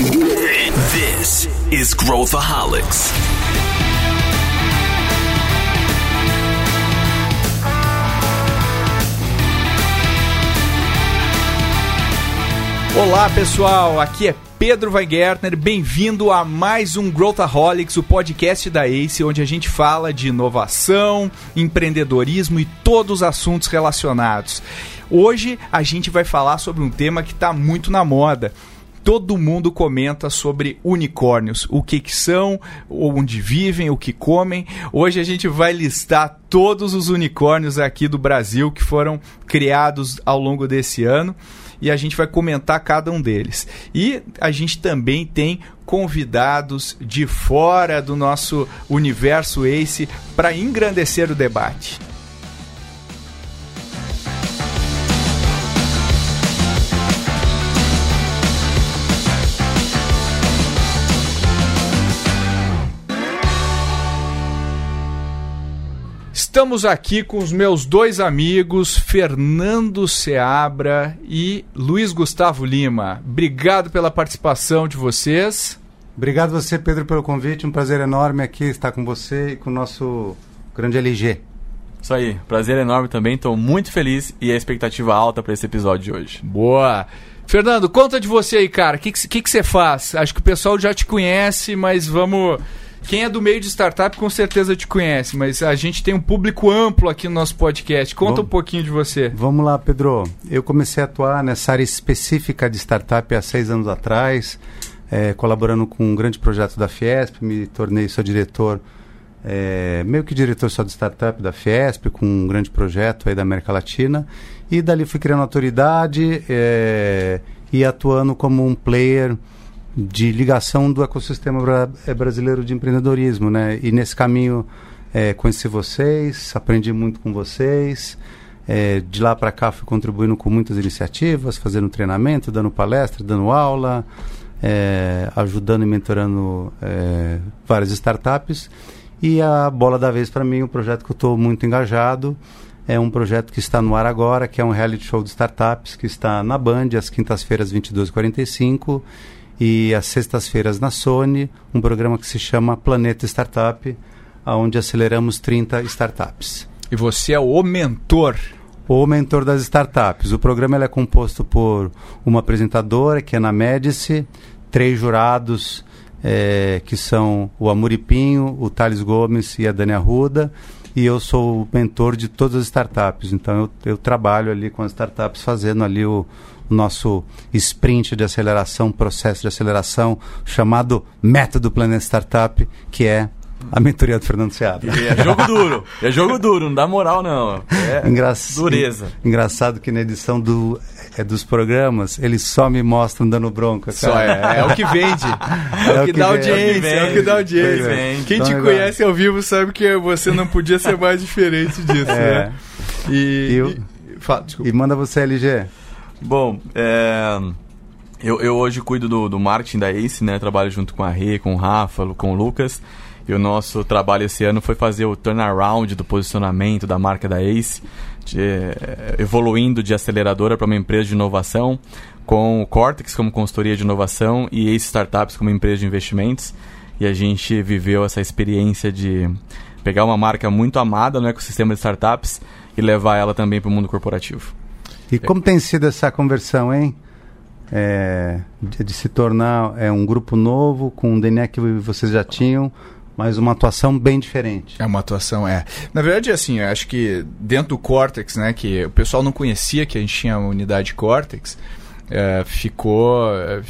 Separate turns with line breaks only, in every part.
This is Growthaholics.
Olá pessoal, aqui é Pedro Weingärtner, bem-vindo a mais um Growthaholics, o podcast da ACE, onde a gente fala de inovação, empreendedorismo e todos os assuntos relacionados. Hoje a gente vai falar sobre um tema que está muito na moda. Todo mundo comenta sobre unicórnios, o que, que são, onde vivem, o que comem. Hoje a gente vai listar todos os unicórnios aqui do Brasil que foram criados ao longo desse ano e a gente vai comentar cada um deles. E a gente também tem convidados de fora do nosso universo Ace para engrandecer o debate. Estamos aqui com os meus dois amigos, Fernando Seabra e Luiz Gustavo Lima. Obrigado pela participação de vocês.
Obrigado você, Pedro, pelo convite. Um prazer enorme aqui estar com você e com o nosso grande LG.
Isso aí, prazer enorme também. Estou muito feliz e a expectativa alta para esse episódio de hoje.
Boa! Fernando, conta de você aí, cara. O que, que, que você faz? Acho que o pessoal já te conhece, mas vamos quem é do meio de startup com certeza te conhece, mas a gente tem um público amplo aqui no nosso podcast. Conta
Vamos,
um pouquinho de você.
Vamos lá, Pedro. Eu comecei a atuar nessa área específica de startup há seis anos atrás, é, colaborando com um grande projeto da Fiesp, me tornei seu diretor, é, meio que diretor só de startup da Fiesp, com um grande projeto aí da América Latina. E dali fui criando autoridade é, e atuando como um player de ligação do ecossistema bra é, brasileiro de empreendedorismo, né? E nesse caminho é, conheci vocês, aprendi muito com vocês. É, de lá para cá fui contribuindo com muitas iniciativas, fazendo treinamento, dando palestra, dando aula, é, ajudando e mentorando várias startups. E a bola da vez para mim, um projeto que eu estou muito engajado, é um projeto que está no ar agora, que é um reality show de startups, que está na Band, às quintas-feiras, 22h45 e às sextas-feiras na Sony, um programa que se chama Planeta Startup, onde aceleramos 30 startups.
E você é o mentor?
O mentor das startups. O programa é composto por uma apresentadora, que é na Médici, três jurados, é, que são o Amuripinho, o Thales Gomes e a Dani Arruda, e eu sou o mentor de todas as startups. Então eu, eu trabalho ali com as startups fazendo ali o, nosso sprint de aceleração, processo de aceleração, chamado Método Planeta Startup, que é a mentoria do Fernando Seabra.
É jogo duro. É jogo duro, não dá moral, não. É Engra dureza.
Engraçado que na edição do, é, dos programas, eles só me mostram dando bronca.
Só é, é o que vende. É, é o que, dá audiência. É o que dá audiência. Quem então, te é conhece ao vivo sabe que você não podia ser mais diferente disso, é. né?
E, e, eu, e, fala, e manda você, LG.
Bom, é, eu, eu hoje cuido do, do marketing da Ace, né? Trabalho junto com a Rê, com o Rafa, com o Lucas. E o nosso trabalho esse ano foi fazer o turnaround do posicionamento da marca da Ace, de, é, evoluindo de aceleradora para uma empresa de inovação, com o Cortex como consultoria de inovação e Ace Startups como empresa de investimentos. E a gente viveu essa experiência de pegar uma marca muito amada no ecossistema de startups e levar ela também para o mundo corporativo.
E como tem sido essa conversão, hein? É, de, de, se tornar é, um grupo novo, com um DNA que vocês já tinham, mas uma atuação bem diferente.
É uma atuação, é. Na verdade, assim, eu acho que dentro do Cortex, né, que o pessoal não conhecia que a gente tinha a unidade Cortex, é, ficou é,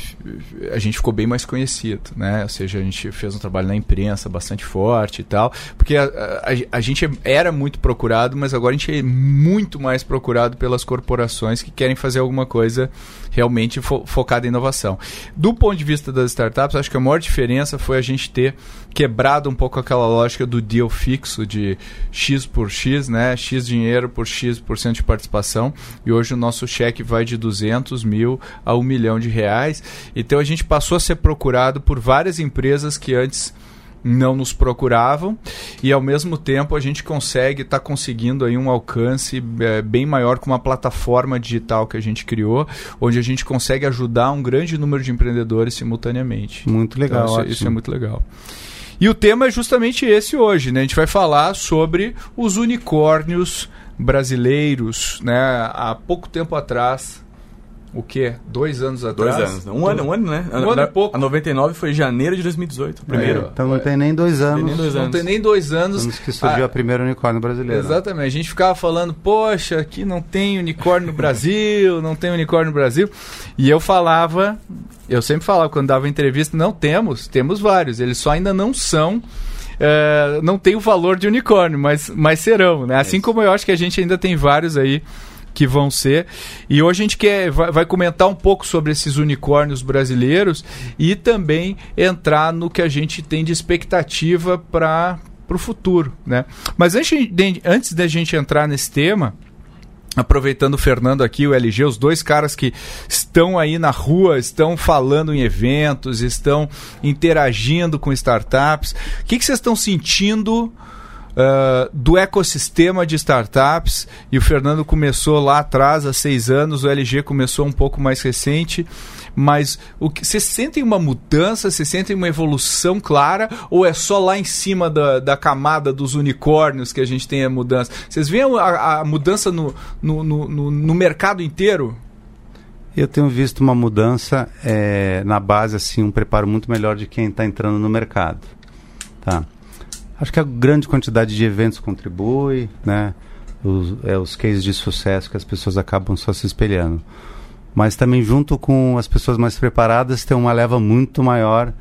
a gente ficou bem mais conhecido, né? Ou seja, a gente fez um trabalho na imprensa bastante forte e tal, porque a, a, a, gente era muito procurado, mas agora a gente é muito mais procurado pelas corporações que querem fazer alguma coisa realmente fo focada em inovação. Do ponto de vista das startups, acho que a maior diferença foi a gente ter quebrado um pouco aquela lógica do deal fixo de X por X, né? X dinheiro por X por cento de participação, e hoje o nosso cheque vai de 200 mil a um milhão de reais. Então a gente passou a ser procurado por várias empresas que antes não nos procuravam e ao mesmo tempo a gente consegue estar tá conseguindo aí um alcance é, bem maior com uma plataforma digital que a gente criou, onde a gente consegue ajudar um grande número de empreendedores simultaneamente.
Muito legal,
então, isso, isso é muito legal. E o tema é justamente esse hoje, né? A gente vai falar sobre os unicórnios brasileiros, né? Há pouco tempo atrás, o quê? Dois anos atrás?
Dois anos. Um ano, um ano, né?
Um ano e pouco.
A 99 foi janeiro de 2018, primeiro.
É, então não tem nem dois anos. Tem
nem dois anos. Não tem nem dois anos.
Anos que surgiu ah, a primeira unicórnio brasileira.
Exatamente. A gente ficava falando, poxa, aqui não tem unicórnio no Brasil, não tem unicórnio no Brasil. E eu falava, eu sempre falava quando dava entrevista, não temos, temos vários. Eles só ainda não são Uh, não tem o valor de unicórnio, mas, mas serão, né? Assim como eu acho que a gente ainda tem vários aí que vão ser. E hoje a gente quer, vai, vai, comentar um pouco sobre esses unicórnios brasileiros e também entrar no que a gente tem de expectativa para o futuro. Né? Mas antes de, antes da gente entrar nesse tema, aproveitando o Fernando aqui, o LG, os dois caras que estão aí na rua, estão falando em eventos, estão interagindo com startups. O que, que vocês estão sentindo? Uh, do ecossistema de startups e o Fernando começou lá atrás há seis anos, o LG começou um pouco mais recente mas o que vocês sentem uma mudança, vocês sentem uma evolução clara ou é só lá em cima da, da camada dos unicórnios que a gente tem a mudança? Vocês veem a, a mudança no, no, no, no, mercado inteiro?
Eu tenho visto uma mudança é, na base, assim, um preparo muito melhor de quem está entrando no mercado. Tá? Acho que a grande quantidade de eventos contribui, né? Os, é, os cases de sucesso que as pessoas acabam só se espelhando. Mas também junto com as pessoas mais preparadas tem uma leva muito maior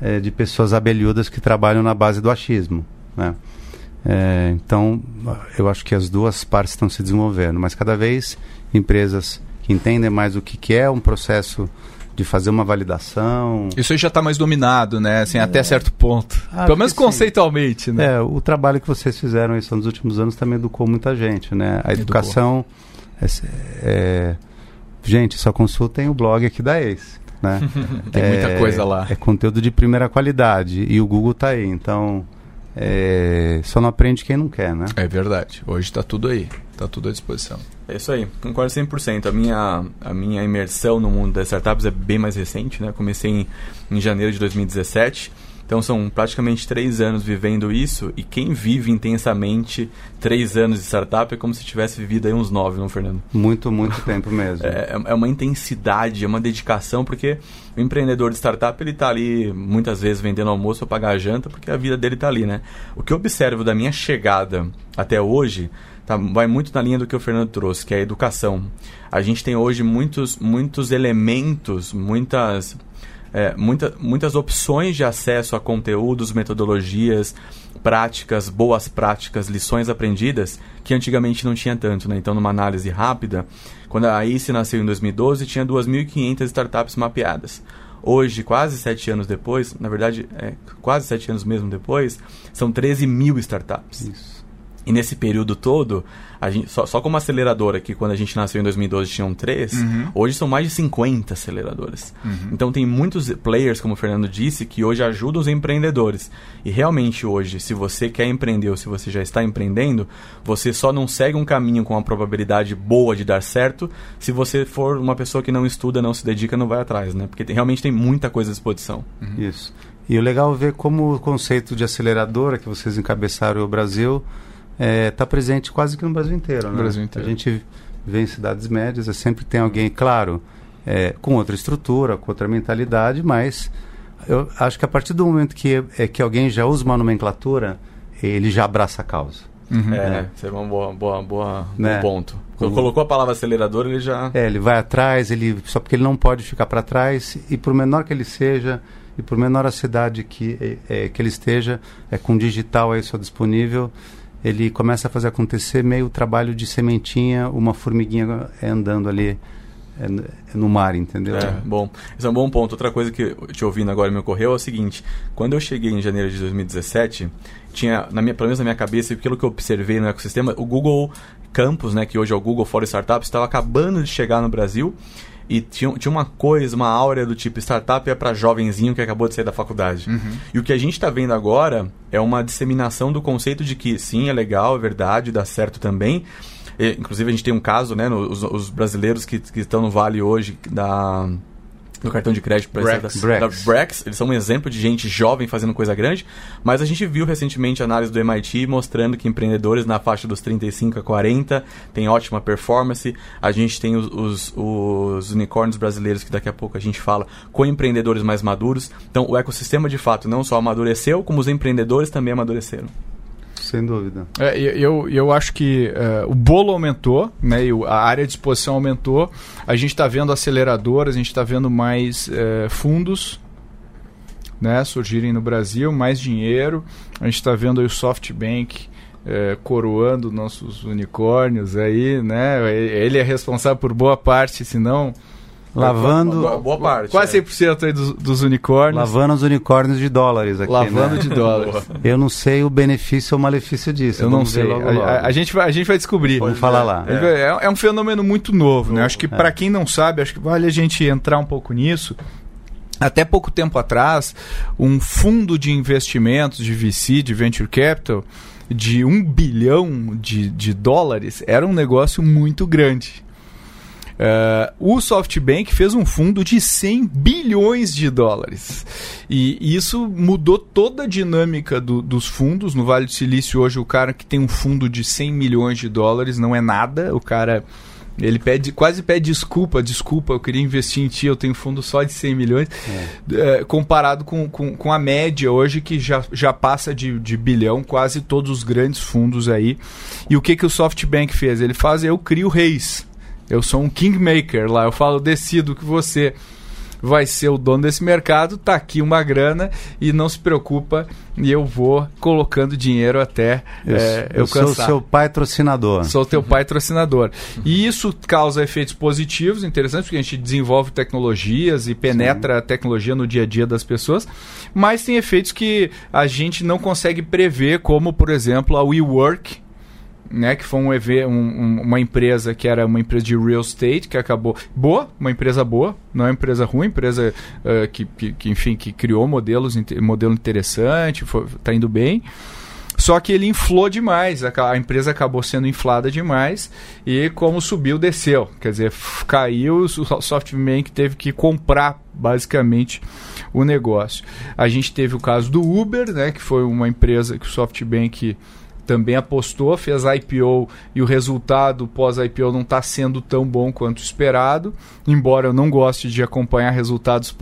é, de pessoas abelhudas que trabalham na base do achismo, né? É, então, eu acho que as duas partes estão se desenvolvendo, mas cada vez empresas que entendem mais o que, que é um processo de fazer uma validação.
Isso aí já está mais dominado, né? Assim, é. até certo ponto. Acho Pelo menos conceitualmente, né?
É, o trabalho que vocês fizeram isso nos últimos anos também educou muita gente, né? A educação é, é, gente, só consultem o blog aqui da Ace. Né?
Tem é, muita coisa lá.
É conteúdo de primeira qualidade e o Google está aí, então é, só não aprende quem não quer, né?
É verdade. Hoje está tudo aí, está tudo à disposição.
É isso aí, concordo 100%. A minha, a minha imersão no mundo das startups é bem mais recente, né? Comecei em, em janeiro de 2017. Então são praticamente três anos vivendo isso e quem vive intensamente três anos de startup é como se tivesse vivido aí uns nove, não, Fernando?
Muito, muito tempo mesmo.
É, é uma intensidade, é uma dedicação, porque o empreendedor de startup ele está ali muitas vezes vendendo almoço para pagar a janta, porque a vida dele está ali, né? O que eu observo da minha chegada até hoje tá, vai muito na linha do que o Fernando trouxe, que é a educação. A gente tem hoje muitos, muitos elementos, muitas, é, muita, muitas opções de acesso a conteúdos, metodologias, práticas, boas práticas, lições aprendidas, que antigamente não tinha tanto. Né? Então, numa análise rápida, quando a ICE nasceu em 2012, tinha 2.500 startups mapeadas. Hoje, quase sete anos depois, na verdade, é, quase sete anos mesmo depois, são 13 mil startups.
Isso.
E nesse período todo, a gente, só, só como aceleradora, que quando a gente nasceu em 2012 tinham três, uhum. hoje são mais de 50 aceleradoras. Uhum. Então tem muitos players, como o Fernando disse, que hoje ajudam os empreendedores. E realmente hoje, se você quer empreender ou se você já está empreendendo, você só não segue um caminho com uma probabilidade boa de dar certo se você for uma pessoa que não estuda, não se dedica, não vai atrás, né? Porque tem, realmente tem muita coisa à disposição.
Uhum. Isso. E o legal é ver como o conceito de aceleradora que vocês encabeçaram o Brasil está é, tá presente quase que no Brasil inteiro. Né?
Brasil inteiro.
A gente vê em cidades médias, é sempre tem alguém, claro, é, com outra estrutura, com outra mentalidade, mas eu acho que a partir do momento que, é, que alguém já usa uma nomenclatura, ele já abraça a causa.
Uhum. É, né? isso é um boa, boa, boa, né? bom ponto. Quando colocou a palavra acelerador, ele já.
É, ele vai atrás, ele só porque ele não pode ficar para trás, e por menor que ele seja, e por menor a cidade que, é, é que ele esteja, é com digital aí só disponível, ele começa a fazer acontecer meio trabalho de sementinha, uma formiguinha andando ali é, no mar, entendeu?
É, bom. Esse é um bom ponto. Outra coisa que te ouvindo agora me ocorreu é o seguinte: quando eu cheguei em janeiro de 2017, tinha, na minha, pelo menos na minha cabeça, pelo que eu observei no ecossistema, o Google Campus, né, que hoje é o Google for Startups, estava acabando de chegar no Brasil e tinha, tinha uma coisa, uma áurea do tipo startup é para jovenzinho que acabou de sair da faculdade.
Uhum.
E o que a gente está vendo agora é uma disseminação do conceito de que sim, é legal, é verdade, dá certo também. E, inclusive a gente tem um caso, né, no, os, os brasileiros que, que estão no Vale hoje da do cartão de crédito para
Brex.
da, da Brex. Eles são um exemplo de gente jovem fazendo coisa grande, mas a gente viu recentemente a análise do MIT mostrando que empreendedores na faixa dos 35 a 40 têm ótima performance. A gente tem os, os, os unicórnios brasileiros que daqui a pouco a gente fala com empreendedores mais maduros. Então o ecossistema de fato não só amadureceu, como os empreendedores também amadureceram.
Sem dúvida.
É, eu, eu acho que uh, o bolo aumentou, né, a área de exposição aumentou. A gente está vendo aceleradoras, a gente está vendo mais uh, fundos né, surgirem no Brasil, mais dinheiro. A gente está vendo o SoftBank uh, coroando nossos unicórnios aí, né? Ele é responsável por boa parte, se não
Lavando.
Boa, boa parte.
Quase
é.
100% aí dos, dos unicórnios.
Lavando os unicórnios de dólares aqui.
Lavando
né?
de dólares.
Eu não sei o benefício ou malefício disso.
Eu não sei.
logo,
A,
logo.
a- a gente vai, a gente vai descobrir.
Vamos falar lá.
É. é- é um fenômeno muito novo, né? Acho que
é.
para quem não sabe, acho que vale a gente entrar um pouco nisso. Até pouco tempo atrás, um fundo de investimentos de VC, de venture capital, de um bilhão de, de dólares, era um negócio muito grande. Eh, o SoftBank fez um fundo de 100 bilhões de dólares. E isso mudou toda a dinâmica do- dos fundos. No Vale do Silício, hoje, o cara que tem um fundo de 100 milhões de dólares não é nada. O cara. Ele pede, quase pede desculpa, desculpa, eu queria investir em ti, eu tenho fundo só de 100 milhões, eh, comparado com, com, com a média hoje, que já, já passa de, de bilhão, quase todos os grandes fundos aí. E o que, que o SoftBank fez? Ele faz, eu crio reis. Eu sou um kingmaker lá, eu falo, decido que você vai ser o dono desse mercado, tá aqui uma grana e não se preocupa, e eu vou colocando dinheiro até
Eu,
eh, eu,
eu sou
cansar.
seu patrocinador.
Sou teu patrocinador. E isso causa efeitos positivos, interessantes, porque a gente desenvolve tecnologias e penetra a tecnologia no dia a dia das pessoas, mas tem efeitos que a gente não consegue prever, como, por exemplo, a WeWork, né, que foi um, EV, um- um- uma empresa que era uma empresa de real estate que acabou boa, uma empresa boa, não é uma empresa ruim, empresa eh, que, que, que, enfim que criou modelos modelo interessante, está indo bem. Só que ele inflou demais, a, a empresa acabou sendo inflada demais e como subiu, desceu. Quer dizer, caiu, o so- SoftBank teve que comprar basicamente o negócio. A gente teve o caso do Uber, né, que foi uma empresa que o SoftBank também apostou, fez IPO e o resultado pós-IPO não está sendo tão bom quanto esperado, embora eu não goste de acompanhar resultados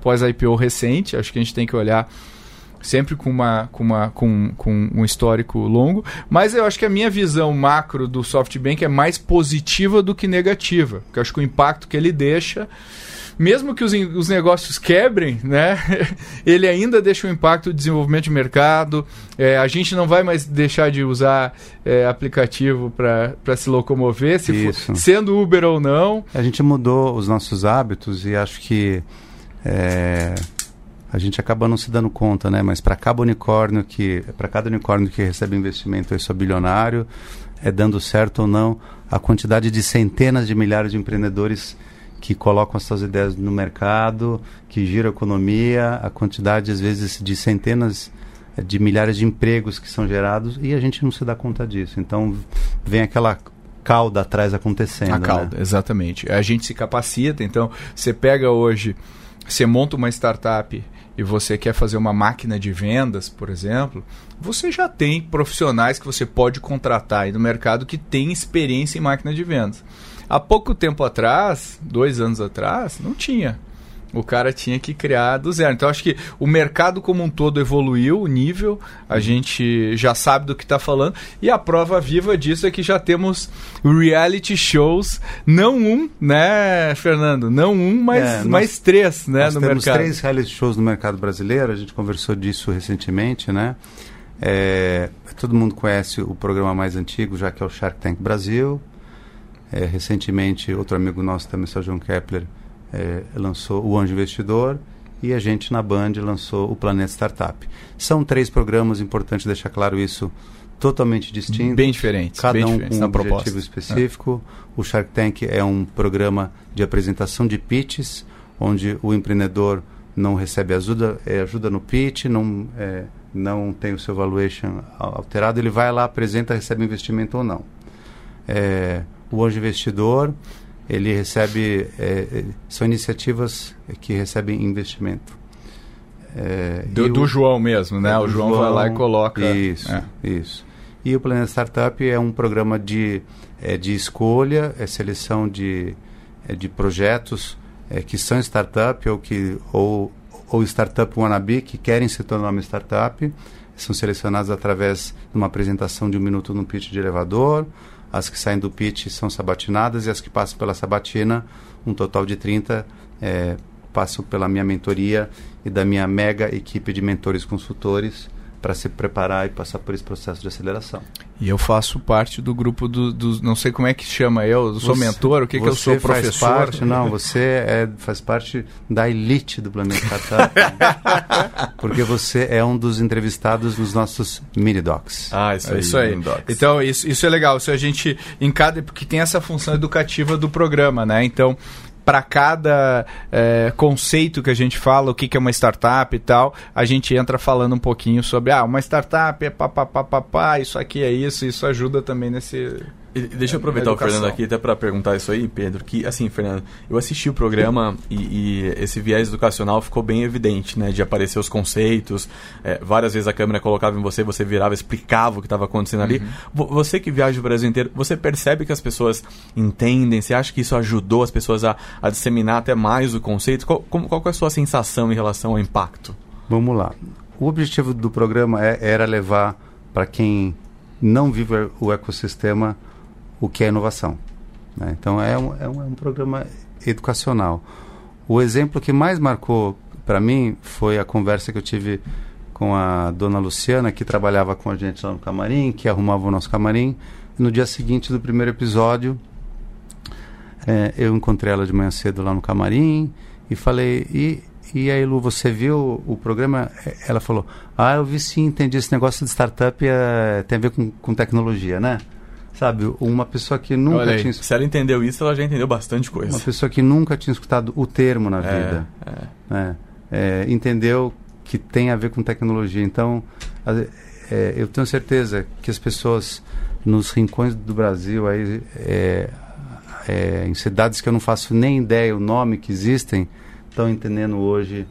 pós-IPO recente, acho que a gente tem que olhar sempre com, uma, com, uma, com, com um histórico longo, mas eu acho que a minha visão macro do SoftBank é mais positiva do que negativa, porque eu acho que o impacto que ele deixa mesmo que os, os negócios quebrem, né, ele ainda deixa um impacto de desenvolvimento de mercado. É, a gente não vai mais deixar de usar é, aplicativo para se locomover, se for- sendo Uber ou não.
A gente mudou os nossos hábitos e acho que é, a gente acaba não se dando conta, né? Mas para cada unicórnio que para cada unicórnio que recebe investimento, isso é bilionário, é dando certo ou não, a quantidade de centenas de milhares de empreendedores que colocam as suas ideias no mercado, que gira a economia, a quantidade às vezes de centenas eh, de milhares de empregos que são gerados e a gente não se dá conta disso. Então vem aquela cauda atrás acontecendo.
A cauda,
né?
exatamente. A gente se capacita, então você pega hoje, você monta uma startup e você quer fazer uma máquina de vendas, por exemplo, você já tem profissionais que você pode contratar aí no mercado que tem experiência em máquina de vendas. Há pouco tempo atrás, dois anos atrás, não tinha. O cara tinha que criar do zero. Então, acho que o mercado como um todo evoluiu o nível, a gente já sabe do que está falando, e a prova viva disso é que já temos reality shows, não um, né, Fernando? Não um, mas
É, nós-
mais três, né, no
temos
mercado.
três reality shows no mercado brasileiro, a gente conversou disso recentemente, né? É, todo mundo conhece o programa mais antigo, já que é o Shark Tank Brasil. É, recentemente, outro amigo nosso também, o João Kepler, é, lançou o Anjo Investidor e a gente na Band lançou o Planeta Startup. São três programas, importante deixar claro isso totalmente distintos.
Bem diferentes.
Cada
bem
um
diferentes
com um
na proposta.
objetivo específico. O Shark Tank é um programa de apresentação de pitches, onde o empreendedor não recebe ajuda, é, ajuda no pitch, não, é, não tem o seu valuation al- alterado, ele vai lá, apresenta, recebe investimento ou não. É, o anjo investidor, ele recebe, é, é, são iniciativas que recebem investimento. É,
Do, do
o-
João mesmo, né?
é,
O
do
João, vai lá e coloca.
Isso,
É.
isso. E o Planeta Startup é um programa de, é, de escolha, é seleção de, é, de projetos que são startup ou, que, ou, ou startup wannabe que querem se tornar uma startup. São selecionados através de uma apresentação de um minuto no pitch de elevador. As que saem do pitch são sabatinadas e as que passam pela sabatina, um total de 30, é, passam pela minha mentoria e da minha mega equipe de mentores consultores para se preparar e passar por esse processo de aceleração.
E eu faço parte do grupo dos. Do, não sei como é que chama eu, sou
Você-
mentor, o que, que eu sou
você faz
professor?
Parte, não, você é, faz parte da elite do Planeta Startup. porque você é um dos entrevistados nos nossos mini docs.
Ah, isso
É
aí.
isso aí. Então, isso, isso é legal. Se a gente, em cada. Porque tem essa função educativa do programa, né? Então, para cada é, conceito que a gente fala, o que, que é uma startup e tal, a gente entra falando um pouquinho sobre, ah, uma startup é papapá, isso aqui é isso, isso ajuda também nesse.
Deixa eu aproveitar o. Fernando aqui até para perguntar isso aí, Pedro, que assim, Fernando, eu assisti o programa e, e esse viés educacional ficou bem evidente, né, de aparecer os conceitos, é, várias vezes a câmera colocava em você, você virava, explicava o que estava acontecendo ali. Vo- Você que viaja o Brasil inteiro, você percebe que as pessoas entendem, você acha que isso ajudou as pessoas a, a disseminar até mais o conceito? Qual, como- qual é a sua sensação em relação ao impacto?
Vamos lá. O objetivo do programa é- era levar para quem não vive o ecossistema o que é inovação. né? Então é um, é, um, é um programa educacional. O exemplo que mais marcou para mim foi a conversa que eu tive com a dona Luciana, que trabalhava com a gente lá no camarim, que arrumava o nosso camarim. No dia seguinte do primeiro episódio, é, eu encontrei ela de manhã cedo lá no camarim e falei: E, e aí, Lu, você viu o programa? É, Ela falou: Ah, eu vi sim, entendi. Esse negócio de startup é, tem a ver com, com tecnologia, né? Sabe, uma pessoa que nunca
aí,
tinha
Se ela entendeu isso, ela já entendeu bastante coisa.
uma pessoa que nunca tinha escutado o termo na
É,
vida,
é.
né? É, entendeu que tem a ver com tecnologia. Então, é, eu tenho certeza que as pessoas nos rincões do Brasil, aí, é, em cidades que eu não faço nem ideia o nome que existem, estão entendendo hoje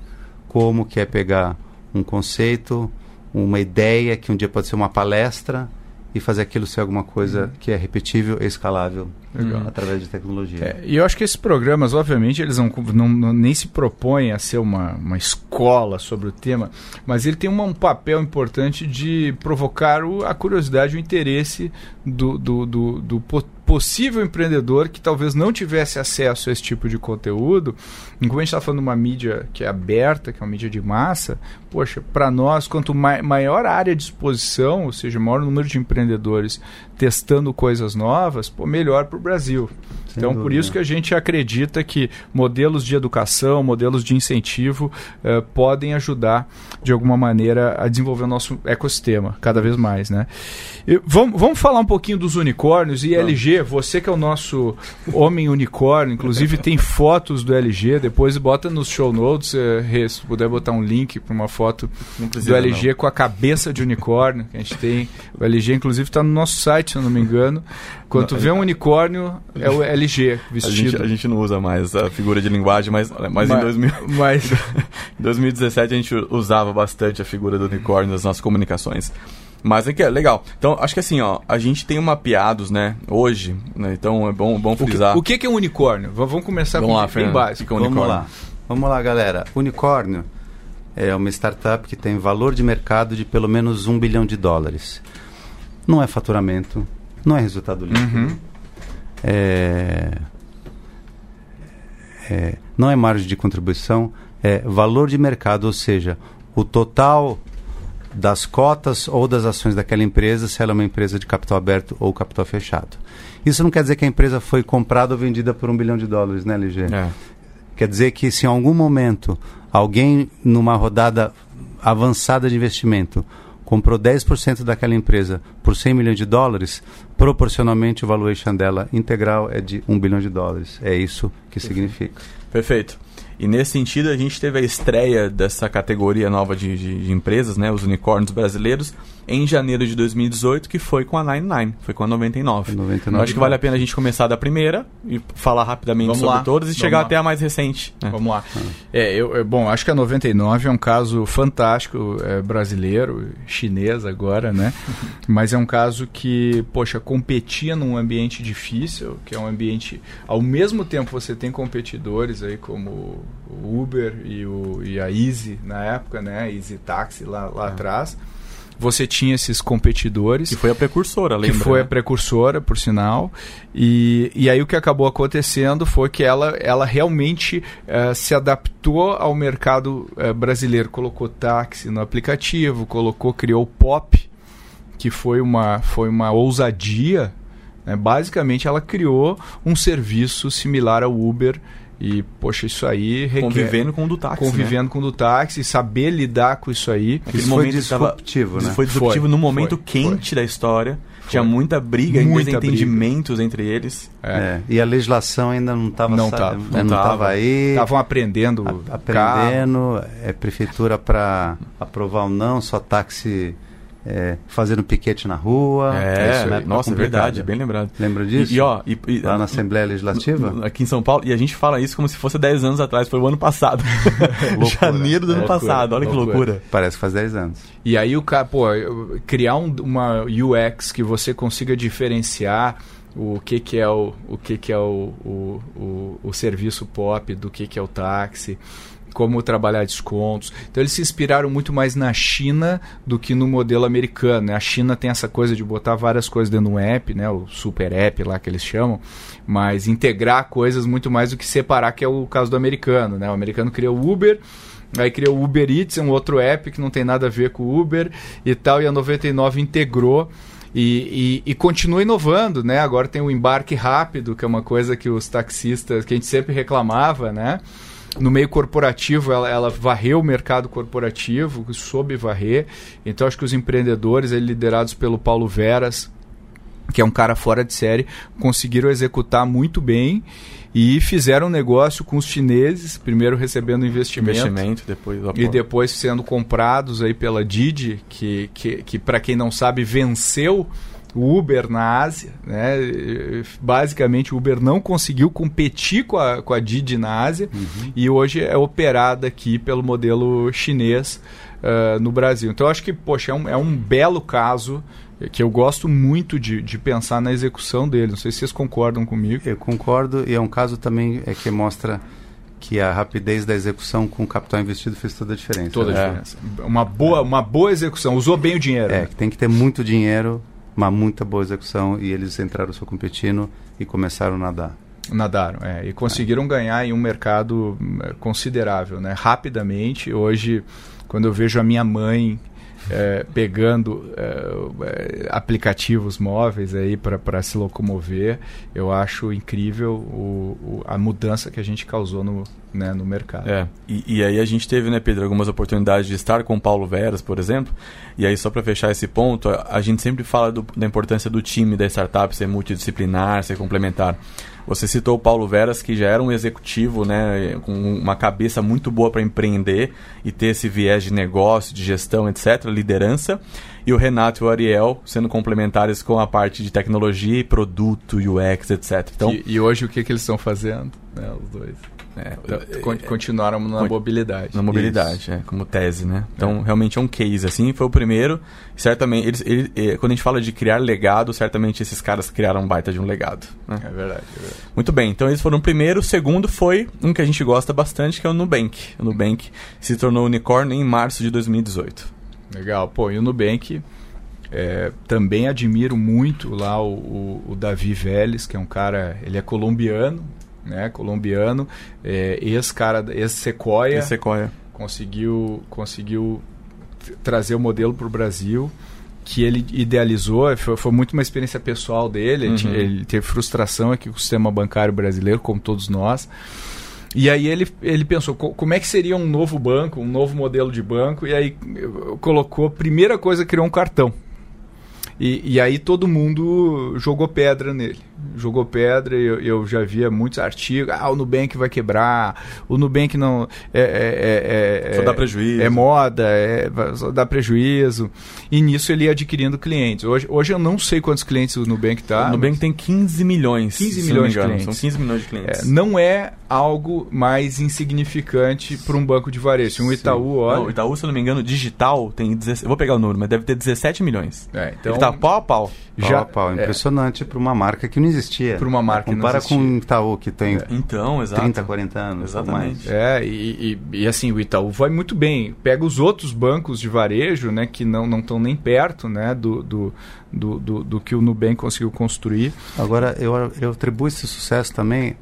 como que é pegar um conceito, uma ideia que um dia pode ser uma palestra e fazer aquilo ser alguma coisa que é repetível e escalável
Legal.
através de tecnologia.
É, e eu acho que esses programas, obviamente, eles não, não- não- nem se propõem a ser uma, uma escola sobre o tema, mas ele tem uma- um papel importante de provocar o- a curiosidade e o interesse do, do, do- do po- possível empreendedor que talvez não tivesse acesso a esse tipo de conteúdo. E como a gente está falando de uma mídia que é aberta, que é uma mídia de massa, poxa, para nós, quanto mai- maior a área de exposição, ou seja, maior número de empreendedores testando coisas novas, pô, melhor para o Brasil.
Sem
então, por
dúvida.
isso que a gente acredita que modelos de educação, modelos de incentivo eh, podem ajudar de alguma maneira a desenvolver o nosso ecossistema cada vez mais, né? E vamos, vamos falar um pouquinho dos unicórnios e LG, você que é o nosso homem unicórnio, inclusive tem fotos do LG, depois bota nos show notes, eh, se puder botar um link para uma foto
Não
do LG com a cabeça de unicórnio que a gente tem. O LG, inclusive, está no nosso site, se eu não me engano. Quando tu vê um unicórnio, é o LG
A
vestido.
gente, a gente não usa mais a figura de linguagem, mas, mas, em
Mas-
2000,
mas-
em 2017 a gente usava bastante a figura do unicórnio nas nossas comunicações. Mas é que é legal. Então, acho que assim, ó, a gente tem mapeados, né, hoje, né, então é bom, bom
o, que,
frisar.
o que que é um unicórnio? Vamos começar
Vamos
com
lá,
bem
Fernando.
básico.
O que é um
Vamos
unicórnio?
lá. Vamos lá, galera. Unicórnio é uma startup que tem valor de mercado de pelo menos um bilhão de dólares. Não é faturamento, não é resultado líquido.
Uhum.
É, é, não é margem de contribuição, é valor de mercado, ou seja, o total das cotas ou das ações daquela empresa, se ela é uma empresa de capital aberto ou capital fechado. Isso não quer dizer que a empresa foi comprada ou vendida por um bilhão de dólares, né, LG?
É.
Quer dizer que se em algum momento alguém numa rodada avançada de investimento comprou 10% daquela empresa por 100 milhões de dólares, proporcionalmente o valuation dela integral é de 1 bilhão de dólares. É isso que significa.
Perfeito. E nesse sentido, a gente teve a estreia dessa categoria nova de, de, de empresas, né, os unicórnios brasileiros, em janeiro de 2018, que foi com a 99, foi com a 99.
99
Eu acho que vale a pena a gente começar da primeira e falar rapidamente
Vamos
sobre
lá.
todas e
Vamos
chegar
lá.
até a mais recente. né?
Vamos lá. É, eu, eu- bom, acho que a 99 é um caso fantástico é, brasileiro, chinês agora, né? Mas é um caso que, poxa, competia num ambiente difícil, que é um ambiente. Ao mesmo tempo você tem competidores aí como o Uber e, o, e a Easy na época, né? Easy Taxi lá, lá atrás. Você tinha esses competidores
Que foi a precursora,
que
lembra?
foi
né?
a precursora, por sinal. E, e aí o que acabou acontecendo foi que ela, ela realmente eh, se adaptou ao mercado eh, brasileiro. Colocou táxi no aplicativo, colocou, criou o Pop, que foi uma, foi uma ousadia. né? Basicamente, ela criou um serviço similar ao Uber. E, poxa, isso aí requer...
Convivendo com o do táxi. né?
convivendo com o do táxi, saber lidar com isso aí.
Naquele
Isso foi
momento estava-
disruptivo,
Isso
né?
foi disruptivo
Foi,
no momento
foi,
quente da história. Tinha muita briga e
Muita
desentendimentos entre eles.
É.
É, E a legislação ainda não estava
Não tava,
não
não tava.
tava aí.
Estavam aprendendo
a-
carro.
aprendendo, é prefeitura para aprovar ou não, só táxi é, fazendo piquete na rua.
É,
isso aí,
né?
é
nossa, é
complicado.
verdade, bem lembrado.
Lembra disso?
E, e, ó, e, e-
Lá na Assembleia Legislativa?
aqui em São Paulo, e a gente fala isso como se fosse 10 anos atrás, foi o ano passado.
Loucura.
Janeiro do ano
Loucura,
passado, olha que
loucura.
loucura.
Parece que faz 10 anos.
E aí o cara, pô, criar um- uma UX que você consiga diferenciar o que que é o, o que que é o, o, o, o serviço pop do que que é o táxi como trabalhar descontos. Então eles se inspiraram muito mais na China do que no modelo americano. né? A China tem essa coisa de botar várias coisas dentro do app, né? o super app lá que eles chamam, mas integrar coisas muito mais do que separar, que é o caso do americano. Né? O americano criou o Uber, Aí criou o Uber Eats, um outro app que não tem nada a ver com o Uber e tal, e a 99 integrou e, e, e continua inovando, né? Agora tem o embarque rápido, que é uma coisa que os taxistas, que a gente sempre reclamava, né? No meio corporativo, ela, ela varreu o mercado corporativo, soube varrer. Então, acho que os empreendedores, liderados pelo Paulo Veras, que é um cara fora de série, conseguiram executar muito bem e fizeram um negócio com os chineses, primeiro recebendo investimento,
Investimento, depois
e depois sendo comprados aí pela Didi, que, que, que para quem não sabe, venceu o Uber na Ásia. Né? Basicamente, o Uber não conseguiu competir com a, com a Didi na Ásia e hoje é operada aqui pelo modelo chinês ah, no Brasil. Então, eu acho que, poxa, é um, é um belo caso que eu gosto muito de, de pensar na execução dele. Não sei se vocês concordam comigo.
Eu concordo, e é um caso também é que mostra que a rapidez da execução com o capital investido fez toda a diferença.
Toda a
né?
diferença. Uma boa, uma boa execução. Usou bem o dinheiro.
É,
né?
que tem que ter muito dinheiro, uma muita boa execução, e eles entraram só competindo e começaram a nadar.
Nadaram, é, e conseguiram ganhar em um mercado hum, é, considerável, né? Rapidamente. Hoje, quando eu vejo a minha mãe é, pegando é, é, aplicativos móveis aí para se locomover, eu acho incrível o, o- a mudança que a gente causou no, né, no mercado.
É, e, e aí a gente teve, né, Pedro, algumas oportunidades de estar com o Paulo Veras, por exemplo. E aí, só para fechar esse ponto, a, a gente sempre fala do- da importância do time da startup ser multidisciplinar, ser complementar. Você citou o Paulo Veras, que já era um executivo, né, com uma cabeça muito boa para empreender e ter esse viés de negócio, de gestão, etc., liderança. E o Renato e o Ariel sendo complementares com a parte de tecnologia e produto, UX, etc. Então,
e, e hoje o que, que eles estão fazendo? né, os dois.
É,
Então, con- continuaram na mobilidade.
Na mobilidade, é, como tese, né? Então, realmente é um case, assim, foi o primeiro. Certamente, eles, ele- eh, quando a gente fala de criar legado, certamente esses caras criaram um baita de um legado. né?
É verdade, é verdade.
Muito bem, então eles foram o primeiro. O segundo foi um que a gente gosta bastante, que é o Nubank. O Nubank se tornou unicórnio em março de 2018.
Legal. Pô, e o Nubank, é, também admiro muito lá o, o, o Davi Vélez, que é um cara, ele é colombiano, né? Colombiano, é, ex-cara, ex-Sequoia,
E Sequoia.
conseguiu, conseguiu trazer o modelo para o Brasil que ele idealizou, foi, foi muito uma experiência pessoal dele, ele,
Uhum.
ele teve frustração aqui com o sistema bancário brasileiro, como todos nós, E aí ele, ele pensou, co- como é que seria um novo banco, um novo modelo de banco, e aí eh, colocou, primeira coisa, criou um cartão. E, e aí todo mundo jogou pedra nele. Jogou pedra e eu, eu já via muitos artigos. Ah, o Nubank vai quebrar. O Nubank não. É, é, é, é,
Só dá prejuízo.
É moda, é, só dá prejuízo. E nisso ele ia adquirindo clientes. Hoje, hoje eu não sei quantos clientes o Nubank tá.
o Nubank tem 15 milhões.
15
se não
milhões de clientes.
São 15 milhões de clientes.
É, não é algo mais insignificante para um banco de varejo. Se Um Itaú, olha.
Não, o Itaú, se eu não me engano, digital tem 17, eu vou pegar o número, mas deve ter 17 milhões.
É, então,
Ele tá pau a pau.
Já, pau,
é.
impressionante para uma marca que não existia.
Pra uma marca que não
Compara
existia.
com o Itaú, que tem
Então, exato.
30, 40 anos.
Exatamente.
mais.
É, e, e- e assim, o Itaú vai muito bem. Pega os outros bancos de varejo, né, que não estão nem perto né, do, do, do, do, do que o Nubank conseguiu construir.
Agora, eu, eu atribuo esse sucesso também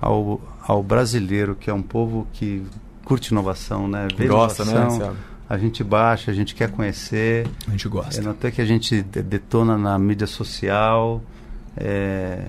ao, ao brasileiro, que é um povo que curte inovação, né? Vê
Gosta, né,
inovação,
Thiago?
A gente baixa, a gente quer conhecer.
A gente
É
gosta.
notar que a gente de- detona na mídia social. É,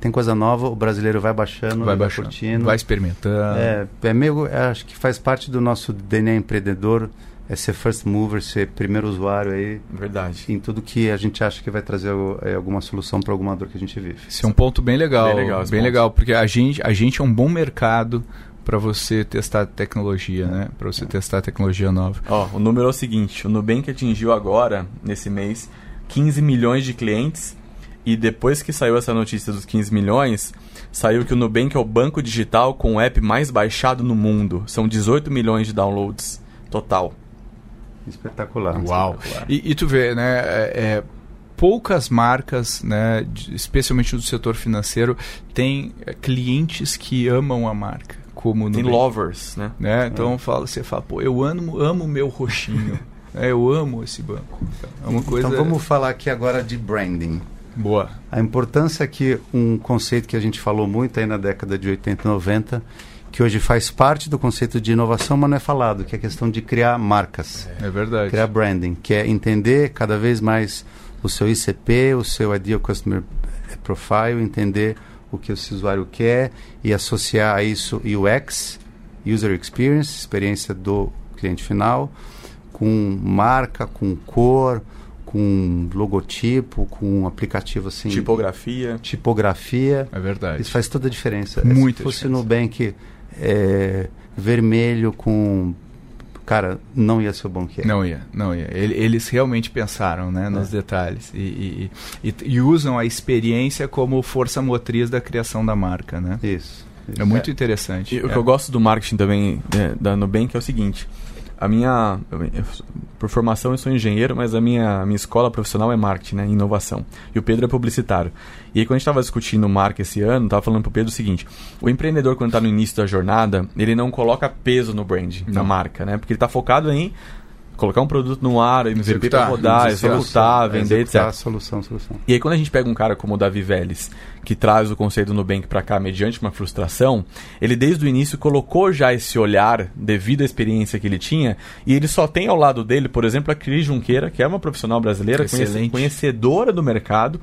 tem coisa nova, o brasileiro vai baixando,
vai baixando,
curtindo.
vai experimentando.
É, é meio, é, acho que faz parte do nosso DNA empreendedor, é ser first mover, ser primeiro usuário aí
Verdade.
em tudo que a gente acha que vai trazer é, alguma solução para alguma dor que a gente vive.
Esse é um ponto bem legal.
Bem
Bem
legal
legal,
esse ponto.
porque a gente, a gente é um bom mercado para você testar tecnologia, né? Para você testar tecnologia nova.
Ó, o número é o seguinte: o Nubank atingiu agora, nesse mês, 15 milhões de clientes. E depois que saiu essa notícia dos 15 milhões, saiu que o Nubank é o banco digital com o app mais baixado no mundo. São 18 milhões de downloads total.
Espetacular.
E, e tu vê, né? é- é, poucas marcas, né, especialmente do setor financeiro, têm é, clientes que amam a marca, como
Tem lovers, né?
né? Então fala, você fala, pô, eu amo, amo o meu roxinho. né? Eu amo esse banco. É uma coisa
Então vamos falar aqui agora de branding.
Boa.
A importância que um conceito que a gente falou muito aí na década de 80 e 90, que hoje faz parte do conceito de inovação, mas não é falado, que é a questão de criar marcas.
É verdade.
Criar branding, que é entender cada vez mais o seu ICP, o seu Ideal Customer Profile, entender o que esse usuário quer e associar a isso UX, User Experience, experiência do cliente final, com marca, com cor, com logotipo, com um aplicativo assim,
Tipografia.
tipografia.
É verdade.
Isso faz toda a diferença.
Muita
Se fosse
diferença.
no Nubank é, vermelho com... Cara, não ia ser o que é.
Não ia, não ia. Ele- Eles realmente pensaram né, nos detalhes e, e- e- e usam a experiência como força motriz da criação da marca, né?
Isso. isso.
É muito interessante.
E o
É.
que eu gosto do marketing também é, da Nubank é o seguinte. A minha, por formação eu sou engenheiro, mas a minha, minha escola profissional é marketing, né, inovação. E o Pedro é publicitário. E aí quando a gente estava discutindo marca esse ano, estava falando pro Pedro o seguinte: o empreendedor quando está no início da jornada, ele não coloca peso no brand, na
Não.
marca, né? Porque ele está focado em colocar um produto no ar, MVP para rodar,
executar,
executar, vender,
Executar
etc.
Solução, solução.
E aí quando a gente pega um cara como o Davi Vélez, que traz o conceito do Nubank para cá mediante uma frustração, ele desde o início colocou já esse olhar devido à experiência que ele tinha, e ele só tem ao lado dele, por exemplo, a Cris Junqueira, que é uma profissional brasileira,
Excelente.
conhecedora do mercado,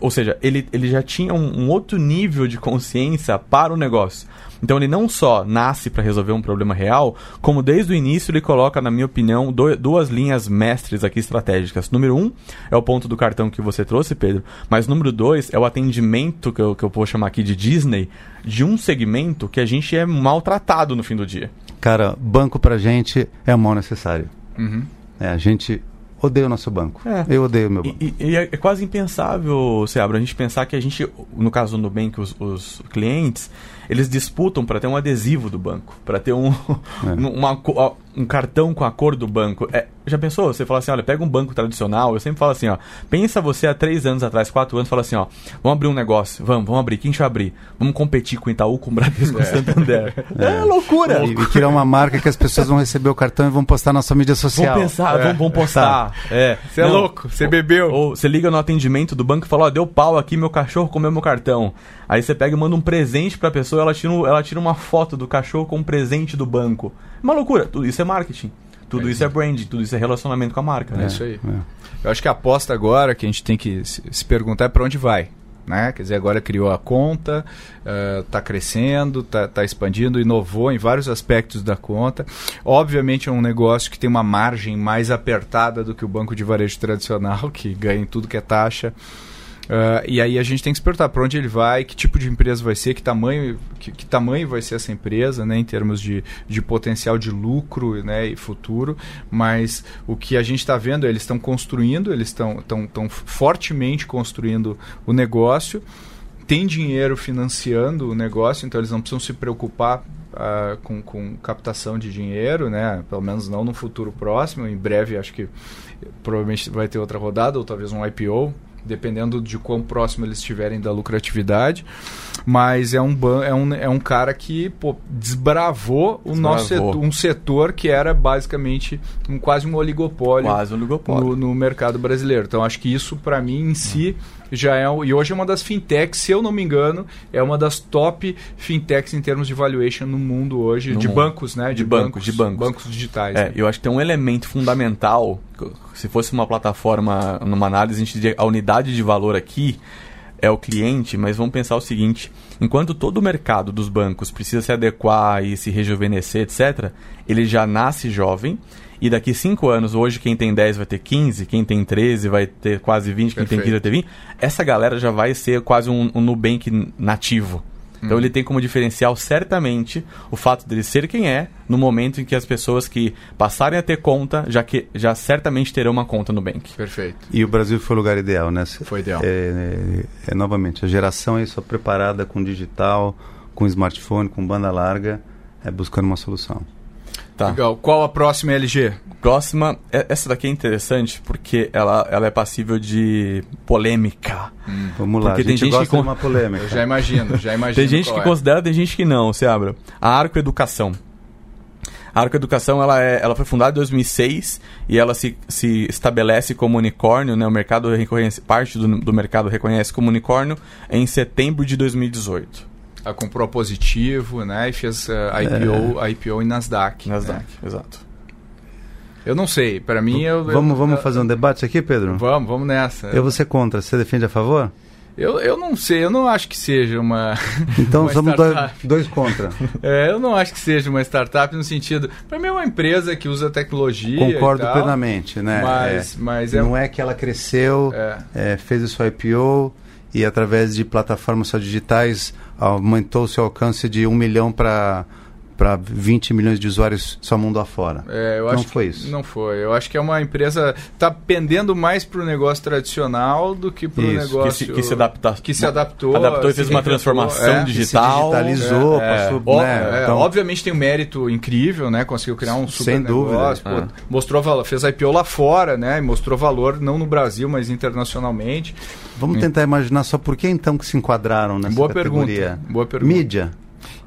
ou seja, ele, ele já tinha um, um outro nível de consciência para o negócio. Então ele não só nasce para resolver um problema real, como desde o início ele coloca, na minha opinião, do- duas linhas mestres aqui estratégicas. Número um é o ponto do cartão que você trouxe, Pedro, mas número dois é o atendimento, que eu, que eu vou chamar aqui de Disney, de um segmento que a gente é maltratado no fim do dia.
Cara, banco pra gente é mal necessário.
Uhum.
É, a gente odeia o nosso banco.
É.
Eu odeio o meu banco.
e- e é é quase impensável, Seabra, a gente pensar que a gente, no caso do Nubank, os, os clientes, eles disputam para ter um adesivo do banco, para ter um, uma co- ó, um cartão com a cor do banco. É, já pensou? Você fala assim, olha, pega um banco tradicional, eu sempre falo assim, ó, pensa você há três anos atrás, quatro anos, fala assim, ó, vamos abrir um negócio, vamos, vamos abrir, quem a gente vai abrir? Vamos competir com o Itaú, com o Bradesco, com o Santander. É, loucura!
E, e criar uma marca que as pessoas vão receber o cartão e vão postar na sua mídia social.
Vamos pensar,
É.
vamos, vamos postar. É.
Você é louco, você bebeu.
Ou você liga no atendimento do banco e fala, ó, deu pau aqui, meu cachorro comeu meu cartão. Aí você pega e manda um presente pra pessoa, ela tira, ela tira uma foto do cachorro com um presente do banco. Uma loucura, tudo isso é marketing. Tudo isso é branding, tudo isso é relacionamento com a marca,
É
né?
isso aí.
É.
Eu acho que a aposta agora que a gente tem que se, perguntar é para onde vai. Né? Quer dizer, agora criou a conta, está crescendo, está tá expandindo, inovou em vários aspectos da conta. Obviamente é um negócio que tem uma margem mais apertada do que o banco de varejo tradicional, que ganha em tudo que é taxa. Uh, e aí a gente tem que se perguntar para onde ele vai, que tipo de empresa vai ser, que tamanho, que, que tamanho vai ser essa empresa, né, em termos de, de potencial de lucro né, e futuro. Mas o que a gente está vendo, eles estão construindo, eles estão fortemente construindo o negócio, tem dinheiro financiando o negócio, então eles não precisam se preocupar Uh, com, com, captação de dinheiro, né? Pelo menos não no futuro próximo. Em breve, acho que provavelmente vai ter outra rodada ou talvez um IPO dependendo de quão próximo eles estiverem da lucratividade. Mas é um, é um, é um cara que pô, desbravou o desbravou. nosso setor, um setor que era basicamente um, quase um oligopólio,
quase um oligopólio.
No, no mercado brasileiro. Então acho que isso, para mim, em si, já é. E hoje é uma das fintechs, se eu não me engano, é uma das top fintechs em termos de valuation no mundo hoje, no de mundo. bancos, né?
De, de bancos, bancos, de bancos.
Bancos digitais.
É, né? eu acho que tem um elemento fundamental se fosse uma plataforma, numa análise, a gente diria a unidade de valor aqui é o cliente, mas vamos pensar o seguinte: enquanto todo o mercado dos bancos precisa se adequar e se rejuvenescer, etc., ele já nasce jovem. E daqui 5 anos, hoje quem tem 10 vai ter 15, quem tem 13 vai ter quase 20, quem Perfeito. tem 15 vai ter 20. Essa galera já vai ser quase um, um Nubank nativo. Então ele tem como diferencial certamente o fato dele ser quem é no momento em que as pessoas que passarem a ter conta já que já certamente terão uma conta no Bank.
Perfeito.
E o Brasil foi o lugar ideal, né?
Foi ideal.
É, é, é novamente a geração aí só preparada com digital, com smartphone, com banda larga, é buscando uma solução.
Tá. Legal. Qual a próxima LG?
Próxima, é, essa daqui é interessante porque ela, ela é passível de polêmica.
Hum. Vamos lá, porque tem gente que uma polêmica.
Eu já imagino, já imagino.
tem gente que é. considera, tem gente que não, se abra. A Arco Educação. A Arco Educação ela, é, ela foi fundada em 2006 e ela se, se estabelece como unicórnio, né? O mercado reconhece, parte do, do mercado reconhece como unicórnio em setembro de 2018
comprou positivo, né? E fez uh, IPO, é. IPO em Nasdaq.
Nasdaq, né? exato.
Eu não sei, para mim... Eu,
vamos
eu,
vamos eu, fazer um debate aqui, Pedro?
Vamos, vamos nessa.
Eu vou ser contra, você defende a favor?
Eu, eu não sei, eu não acho que seja uma.
Então uma somos dois, dois, contra.
É, eu não acho que seja uma startup no sentido. Para mim é uma empresa que usa tecnologia.
Concordo tal, plenamente, né?
Mas, é, mas é,
não é que ela cresceu, é. É, fez o seu IPO e através de plataformas só digitais aumentou seu alcance de um milhão para para 20 milhões de usuários só mundo afora.
É, eu não
acho foi isso.
Não foi. Eu acho que é uma empresa está pendendo mais para o negócio tradicional do que para o negócio
que se, que se, adapta,
que se adaptou,
adaptou e fez uma transformação é, digital,
se digitalizou,
é, passou, é, né? então, obviamente tem um mérito incrível, né? Conseguiu criar um super sem negócio, dúvida. Pô, é. mostrou valor, fez IPO lá fora, né? E mostrou valor não no Brasil, mas internacionalmente.
Vamos tentar imaginar só por que então que se enquadraram nessa
Boa
categoria.
Pergunta. Boa pergunta.
Mídia.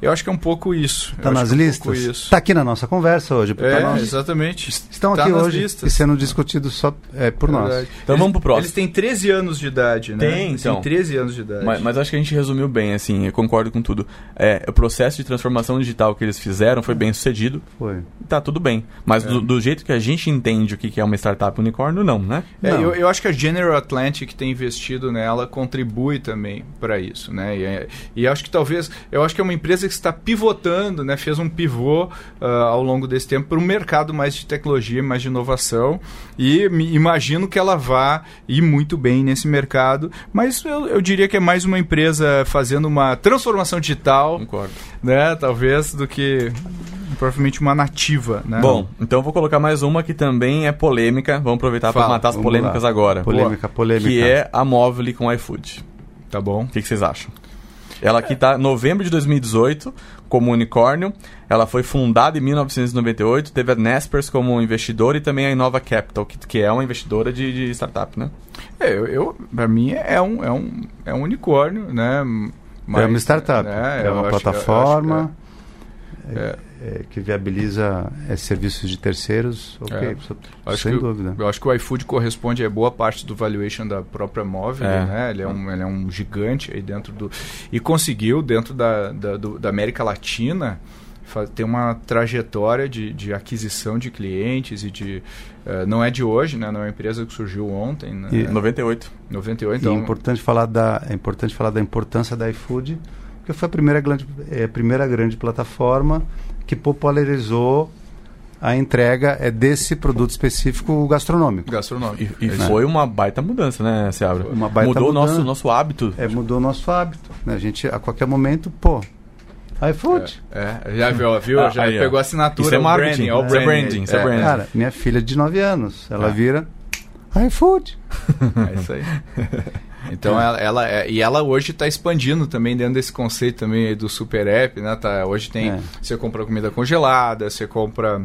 Eu acho que é um pouco isso.
Está nas é um listas? Está aqui na nossa conversa hoje.
É, nós
exatamente. Estão tá aqui hoje listas. e sendo discutidos só é, por nós.
Então eles, vamos pro próximo. Eles têm 13 anos de idade, né?
Tem, então.
têm 13 anos de idade.
Mas, mas, acho que a gente resumiu bem, assim, eu concordo com tudo. É, o processo de transformação digital que eles fizeram foi bem sucedido.
Foi.
Tá tudo bem. Mas é. do, do, jeito que a gente entende o que é uma startup unicórnio, não, né?
É,
não.
Eu, eu, acho que a General Atlantic tem investido nela contribui também para isso, né? E, é, e acho que talvez, eu acho que é uma empresa que está pivotando né, fez um pivô uh, ao longo desse tempo para um mercado mais de tecnologia, mais de inovação. E imagino que ela vá ir muito bem nesse mercado. Mas eu, eu diria que é mais uma empresa fazendo uma transformação digital.
Concordo.
Né, talvez, do que provavelmente uma nativa, né?
Bom, então vou colocar mais uma que também é polêmica. Vamos aproveitar para matar as polêmicas lá. agora.
Polêmica,
Boa.
polêmica.
Que é a Móvel com iFood.
Tá bom.
O que, que vocês acham? Ela aqui está novembro de 2018 como unicórnio. Ela foi fundada em 1998, teve a Nespers como investidora e também a Inova Capital, que, que é uma investidora de, de startup, né?
É, eu, eu para mim é um, é, um, é um unicórnio, né?
Mas, é uma startup, né? é uma plataforma. Que, é, é é, que viabiliza é, serviços de terceiros, ok,
é. sem dúvida. Eu acho que o iFood corresponde a boa parte do valuation da própria móvel, é. né? Ele é, um, ele é um gigante aí dentro do... E conseguiu, dentro da, da, do, da América Latina, tem uma trajetória de, de aquisição de clientes e de uh, não é de hoje, né? Não é uma empresa que surgiu ontem. Né?
E 98.
98.
Então... E é importante falar da é importante falar da importância da iFood, porque foi a primeira grande é, primeira grande plataforma que popularizou a entrega é desse produto específico gastronômico.
Gastronômico.
E, e foi uma baita mudança, né, Seabra?
Uma baita
mudou o
mudança.
nosso, nosso hábito.
É, mudou o nosso hábito. Né? A gente, a qualquer momento, pô, iFood.
É, é, já viu, viu?
Ah,
já
aí,
pegou a assinatura.
Isso é marketing,
branding, ó, o
é branding, isso é branding.
Cara, minha filha de 9 anos, ela
É.
vira iFood.
É isso aí. Então ela, ela é- e ela hoje está expandindo também dentro desse conceito também do super app, né? Tá, hoje tem
É.
você compra comida congelada, você compra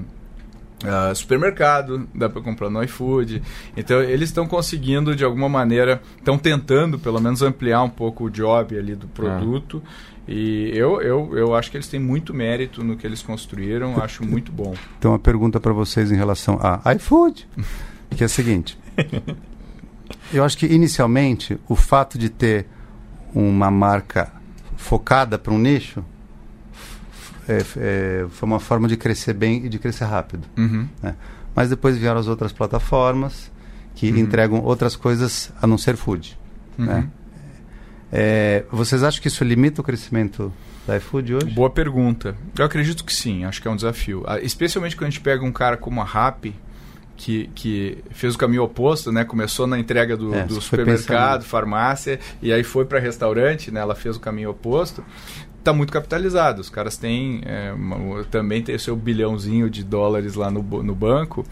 ah, supermercado, dá para comprar no iFood. Então eles estão conseguindo de alguma maneira, estão tentando pelo menos ampliar um pouco o job ali do produto. E eu, eu, eu acho que eles têm muito mérito no que eles construíram, acho muito bom.
Então, uma pergunta para vocês em relação a iFood, que é a seguinte. Eu acho que inicialmente o fato de ter uma marca focada para um nicho é, é, foi uma forma de crescer bem e de crescer rápido.
Uhum.
né? Mas depois vieram as outras plataformas que entregam outras coisas a não ser food. né? É, vocês acham que isso limita o crescimento da iFood hoje?
Boa pergunta. Eu acredito que sim, acho que é um desafio. Ah, Especialmente quando a gente pega um cara como a Rappi, que, que fez o caminho oposto, né? Começou na entrega do,
É,
do supermercado,
pensando.
farmácia, e aí foi para restaurante, né? Ela fez o caminho oposto. Tá muito capitalizado. Os caras têm é, uma- também tem o seu bilhãozinho de dólares lá no, no banco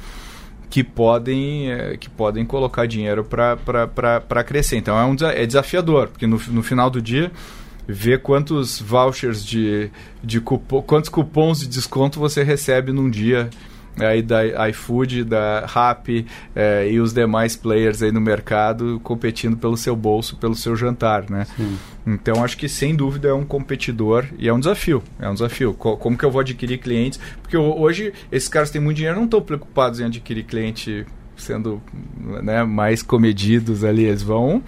que podem, eh, que podem colocar dinheiro para crescer. Então é, um, é desafiador, porque no, no final do dia, ver quantos vouchers de, de cupom, quantos cupons de desconto você recebe num dia aí da iFood, da Rappi eh, e os demais players aí no mercado competindo pelo seu bolso, pelo seu jantar, né? Então acho que sem dúvida é um competidor e é um desafio. É um desafio. Co- como que eu vou adquirir clientes? Porque ho- hoje esses caras têm muito dinheiro, não estão preocupados em adquirir cliente sendo né, mais comedidos ali. Eles vão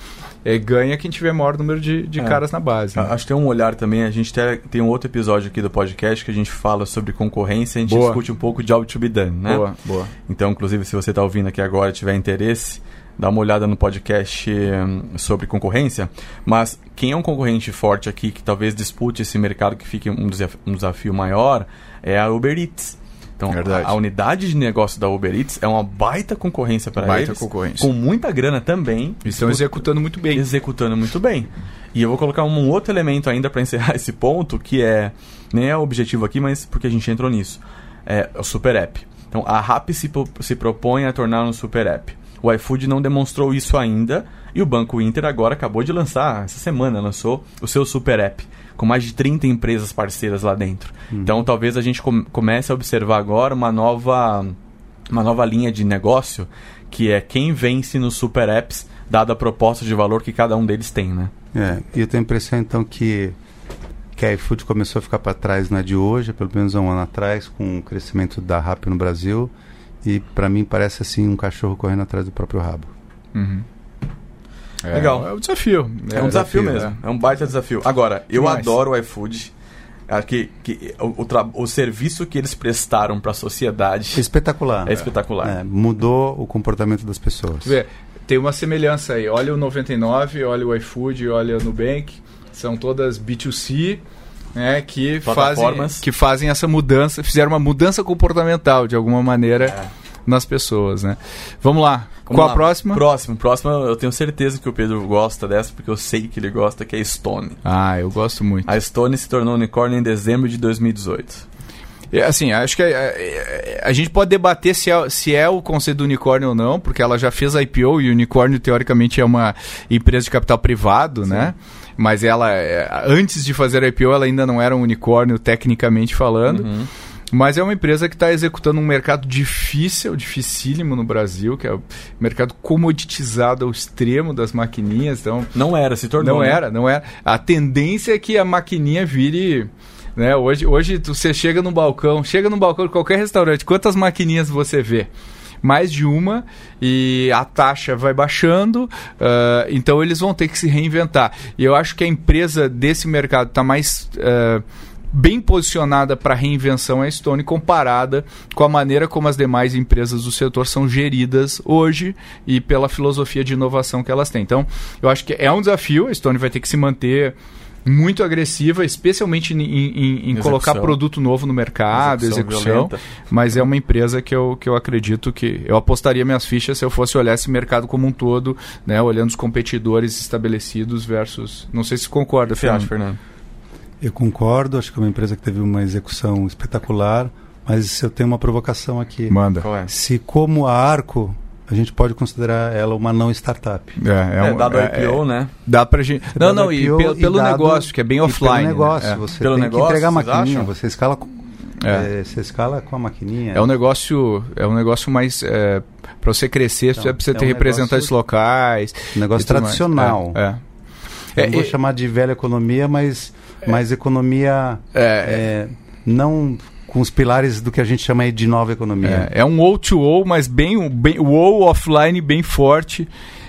é, ganha quem tiver maior número de, de
É.
caras na base. né?
Acho que tem um olhar também. A gente tem, tem um outro episódio aqui do podcast que a gente fala sobre concorrência. A gente
Boa.
discute um pouco de job to be done, né?
Boa, boa.
Então, inclusive, se você está ouvindo aqui agora e tiver interesse, dá uma olhada no podcast hum, sobre concorrência. Mas quem é um concorrente forte aqui que talvez dispute esse mercado que fique um, desaf- um desafio maior é a Uber Eats. Então,
Verdade.
a, a unidade de negócio da Uber Eats é uma baita concorrência para
Baita
eles.
concorrência.
Com muita grana também.
E estão executando muito bem.
Executando muito bem. E eu vou colocar um outro elemento ainda para encerrar esse ponto, que é nem é o objetivo aqui, mas porque a gente entrou nisso. É o Super App. Então a Rappi se, se propõe a tornar um Super App. O iFood não demonstrou isso ainda e o Banco Inter agora acabou de lançar, essa semana lançou o seu Super App, com mais de 30 empresas parceiras lá dentro. Então talvez a gente com- comece a observar agora uma nova uma nova linha de negócio que é quem vence nos super apps, dada a proposta de valor que cada um deles tem, né?
É, e eu tenho a impressão então que, que a iFood começou a ficar para trás não é de hoje, é pelo menos há um ano atrás, com o crescimento da Rappi no Brasil. E para mim parece assim um cachorro correndo atrás do próprio rabo.
Uhum. É,
Legal.
É um desafio.
É, um desafio,
né?
mesmo, é um baita desafio. Agora, eu
Demais.
adoro o iFood. Acho que, que o, o, o serviço que eles prestaram para a sociedade
Espetacular.
é espetacular.
É, mudou o comportamento das pessoas.
Vê, tem uma semelhança aí. Olha o 99, olha o iFood, olha o Nubank. São todas B2C, né, que fazem, que fazem essa mudança, fizeram uma mudança comportamental de alguma maneira
É.
nas pessoas, né? Vamos lá.
Vamos
Qual
lá.
a próxima?
Próximo, próxima, eu tenho certeza que o Pedro gosta dessa, porque eu sei que ele gosta, que é a Stone.
Ah, eu gosto muito.
A Stone se tornou unicórnio em dezembro de 2018.
É, Assim, acho que é, é, a gente pode debater se é, se é o conceito do unicórnio ou não, porque ela já fez a IPO e o unicórnio, teoricamente, é uma empresa de capital privado, né? Mas ela, antes de fazer a IPO, ela ainda não era um unicórnio, tecnicamente falando.
Uhum.
Mas é uma empresa que está executando um mercado difícil, dificílimo no Brasil, que é o mercado comoditizado ao extremo das maquininhas. Então,
Não era, se tornou.
não
né?
era, não era. A tendência é que a maquininha vire. Né? Hoje, hoje você chega no balcão, chega no balcão de qualquer restaurante, quantas maquininhas você vê? Mais de uma, e a taxa vai baixando, ah, então eles vão ter que se reinventar. E eu acho que a empresa desse mercado está mais. ah, bem posicionada para reinvenção é a Stone comparada com a maneira como as demais empresas do setor são geridas hoje e pela filosofia de inovação que elas têm. Então, eu acho que é um desafio, a Stone vai ter que se manter muito agressiva, especialmente em, em, em colocar produto novo no mercado, execução. execução mas é uma empresa que eu, que eu acredito que eu apostaria minhas fichas se eu fosse olhar esse mercado como um todo, né, olhando os competidores estabelecidos versus. Não sei se concorda, Fernando. Fernando.
Eu concordo, acho que é uma empresa que teve uma execução espetacular, mas eu tenho uma provocação aqui.
Manda.
É? Se como a Arco a gente pode considerar ela uma não startup.
É, é, um, é dado é, IPO, é, né?
Dá pra gente. Não, não, e pelo, pelo dado, negócio, que é bem offline. Pelo
né? negócio, né? você pelo tem negócio, que entregar a maquininha, você escala com, é. você escala com a maquininha.
É um negócio, é um negócio mais é, para você crescer, então, você precisa ter um representantes negócio, locais.
Um negócio tradicional.
É.
Eu não vou chamar de velha economia, mas mais economia não com os pilares do que a gente chama de nova economia.
É, é um O2O, mas bem, bem o O offline bem forte.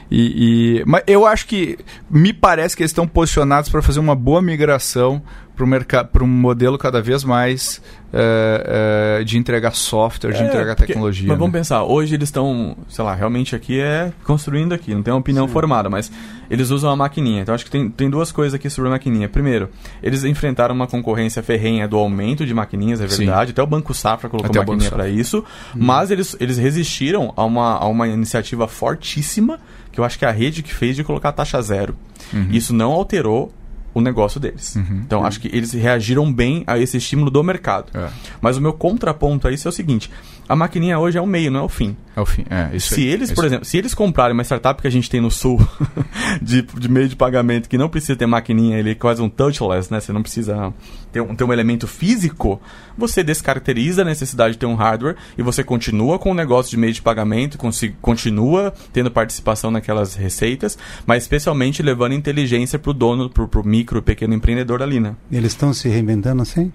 E, e, mas eu acho que me parece que eles estão posicionados para fazer uma boa migração para um modelo cada vez mais é, é, de entregar software, de é, entregar porque, tecnologia.
Mas né? vamos pensar, hoje eles estão, sei lá, realmente aqui é construindo aqui, não tem uma opinião Sim. formada, mas eles usam a maquininha. Então acho que tem, tem duas coisas aqui sobre a maquininha. Primeiro, eles enfrentaram uma concorrência ferrenha do aumento de maquininhas, é verdade. Sim. Até o Banco Safra colocou Até maquininha para isso. Hum. Mas eles, eles resistiram a uma, a uma iniciativa fortíssima, que eu acho que é a rede que fez de colocar a taxa zero. Uhum. Isso não alterou o negócio deles. Uhum, então, uhum. acho que eles reagiram bem a esse estímulo do mercado. É. Mas o meu contraponto a isso é o seguinte: a maquininha hoje é o meio, não é o fim.
É o fim, é. Isso
se
aí,
eles,
isso
por exemplo, se eles comprarem uma startup que a gente tem no sul de, de meio de pagamento que não precisa ter maquininha, ele é quase um touchless, né? Você não precisa ter um, ter um elemento físico, você descaracteriza a necessidade de ter um hardware e você continua com o negócio de meio de pagamento, continua tendo participação naquelas receitas, mas especialmente levando inteligência para o dono, para o micro, pequeno empreendedor ali, né?
Eles estão se reinventando assim?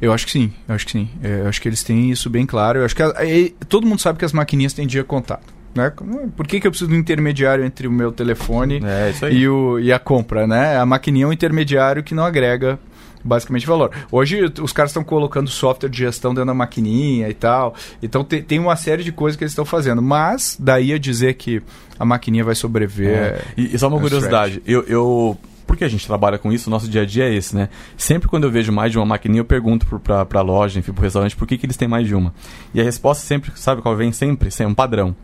Eu acho que sim, eu acho que sim. É, eu acho que eles têm isso bem claro. Eu acho que a, a, todo mundo sabe que as maquininhas têm dia contato. Né? Por que, que eu preciso de um intermediário entre o meu telefone
é,
e, o, e a compra? Né? A maquininha é um intermediário que não agrega basicamente valor. Hoje os caras estão colocando software de gestão dentro da maquininha e tal. Então te, tem uma série de coisas que eles estão fazendo. Mas daí a dizer que a maquininha vai sobreviver. É.
E, e, só uma é curiosidade, eu, eu porque a gente trabalha com isso, o nosso dia a dia é esse, né? Sempre quando eu vejo mais de uma maquininha, eu pergunto para pra, loja, enfim, pro restaurante, por que, que eles têm mais de uma? E a resposta sempre, sabe qual vem? Sempre, é um padrão.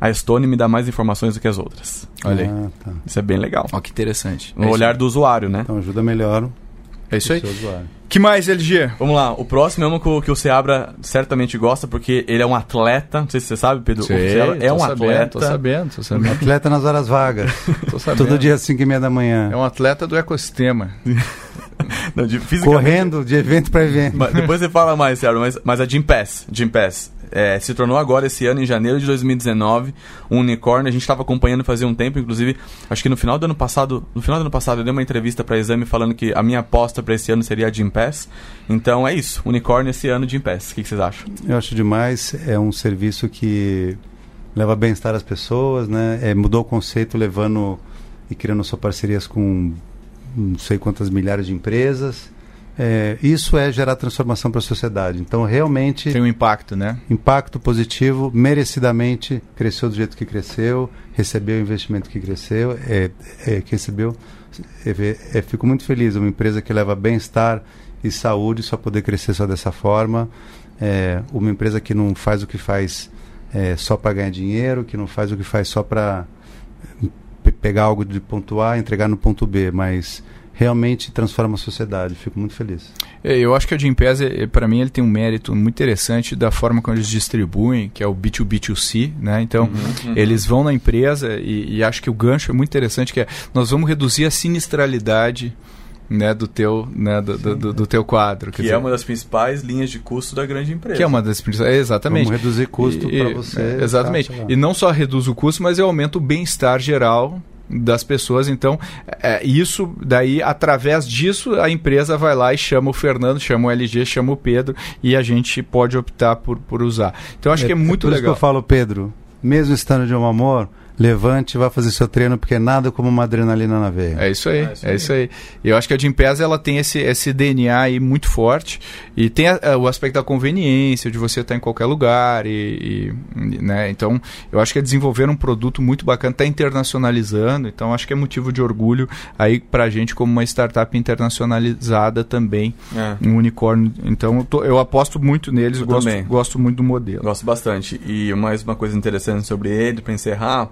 A Stone me dá mais informações do que as outras.
Olha aí. Ah,
tá. Isso é bem legal.
Ó, que interessante.
No é olhar do usuário, né?
Então ajuda melhor
é isso aí. Que mais, LG?
Vamos lá, o próximo é um que, que o Seabra certamente gosta, porque ele é um atleta. Não sei se você sabe, Pedro.
Sei,
o é um
sabendo,
atleta.
Tô sabendo, tô sabendo.
atleta nas horas vagas. tô sabendo. Todo dia às 5 e meia da manhã.
É um atleta do ecossistema.
Não, de, Correndo de evento para evento.
Mas, depois você fala mais, Seabra, mas, mas a Jim Pass. Jim Pass é, se tornou agora esse ano, em janeiro de 2019, um unicórnio. A gente estava acompanhando fazia um tempo, inclusive, acho que no final do ano passado, no final do ano passado eu dei uma entrevista para Exame falando que a minha aposta para esse ano seria a Jim Pass. Então é isso, unicórnio esse ano Jim Pass. O que, que vocês acham?
Eu acho demais. É um serviço que leva bem-estar às pessoas, né? É, mudou o conceito levando e criando só parcerias com não sei quantas milhares de empresas. É, isso é gerar transformação para a sociedade. Então, realmente.
Tem um impacto, né?
Impacto positivo, merecidamente cresceu do jeito que cresceu, recebeu o investimento que cresceu, é, é, que recebeu. É, é, fico muito feliz. Uma empresa que leva bem-estar e saúde só poder crescer só dessa forma. É, uma empresa que não faz o que faz só para ganhar dinheiro, que não faz o que faz só para pegar algo de ponto A, entregar no ponto B, mas realmente transforma a sociedade. Fico muito feliz.
É, eu acho que a é, para mim, ele tem um mérito muito interessante da forma como eles distribuem, que é o B2B2C, né? Então, uhum, uhum. eles vão na empresa e, e, acho que o gancho é muito interessante, que é nós vamos reduzir a sinistralidade né, do teu, né, do, Sim, do, do, teu quadro.
Que dizer, é uma das principais linhas de custo da grande empresa.
Que é uma das principais, exatamente.
Vamos reduzir custo para você.
É, exatamente. e não só reduz o custo, mas aumenta o bem-estar geral das pessoas. Então, é, isso daí, através disso, a empresa vai lá e chama o Fernando, chama o LG, chama o Pedro e a gente pode optar por, por usar. Então, acho é, que é muito
é por
legal.
Isso que eu falo, Pedro, mesmo estando de um amor, levante e vá fazer seu treino, porque nada como uma adrenalina na veia.
É isso aí, é isso, é isso aí. Eu acho que a Gimpass ela tem esse, esse DNA aí muito forte e tem a, a, o aspecto da conveniência, de você estar em qualquer lugar e, e né? Então, eu acho que é desenvolver um produto muito bacana, está internacionalizando, então acho que é motivo de orgulho aí pra gente como uma startup internacionalizada também, é. um unicórnio. Então, eu, tô, eu aposto muito neles, eu gosto, gosto muito do modelo.
Gosto bastante. E mais uma coisa interessante sobre ele, para encerrar,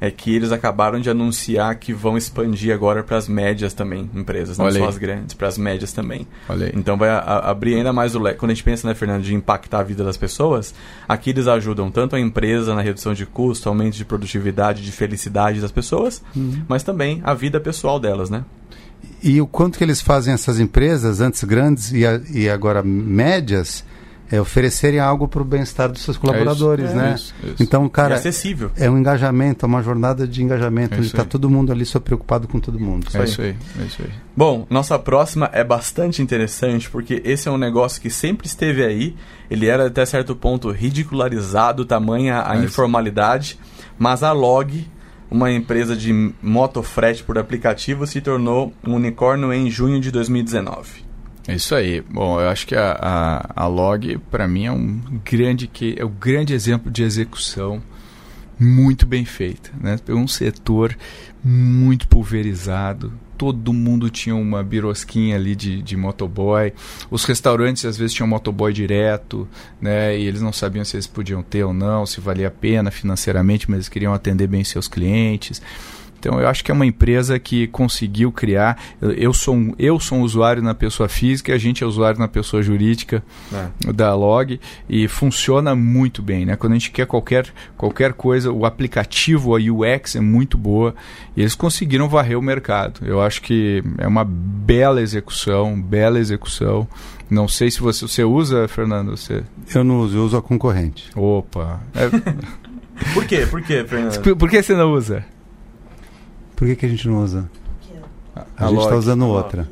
é que eles acabaram de anunciar que vão expandir agora para as médias também, empresas, não Olha só as grandes, para as médias também. Então vai a, a, abrir ainda mais o leque. Quando a gente pensa, né, Fernando, de impactar a vida das pessoas, aqui eles ajudam tanto a empresa na redução de custo, aumento de produtividade, de felicidade das pessoas, uhum. mas também a vida pessoal delas, né?
E o quanto que eles fazem essas empresas, antes grandes e, a, e agora médias, é, oferecerem algo para o bem-estar dos seus colaboradores, é isso, né? É isso, isso. Então, cara,
é acessível.
É um engajamento, é uma jornada de engajamento. É está todo mundo ali só preocupado com todo mundo.
É isso aí, é isso aí.
Bom, nossa próxima é bastante interessante porque esse é um negócio que sempre esteve aí. Ele era até certo ponto ridicularizado, tamanha a é informalidade, mas a Log uma empresa de motofrete por aplicativo se tornou um unicórnio em junho de 2019.
É isso aí. Bom, eu acho que a, a, a Log, para mim, é um grande que é um grande exemplo de execução muito bem feita. Né? Um setor muito pulverizado, todo mundo tinha uma birosquinha ali de, de motoboy. Os restaurantes às vezes tinham motoboy direto, né? E eles não sabiam se eles podiam ter ou não, se valia a pena financeiramente, mas eles queriam atender bem seus clientes. Então eu acho que é uma empresa que conseguiu criar. Eu sou um, eu sou um usuário na pessoa física, a gente é usuário na pessoa jurídica é. da Log e funciona muito bem, né? Quando a gente quer qualquer qualquer coisa, o aplicativo, a UX é muito boa e eles conseguiram varrer o mercado. Eu acho que é uma bela execução, bela execução. Não sei se você, você usa, Fernando. Você...
Eu não uso, eu uso a concorrente.
Opa. É...
Por quê? Por quê, Fernando?
Por que você não usa?
Por que, que a gente não usa? A, a gente está usando outra.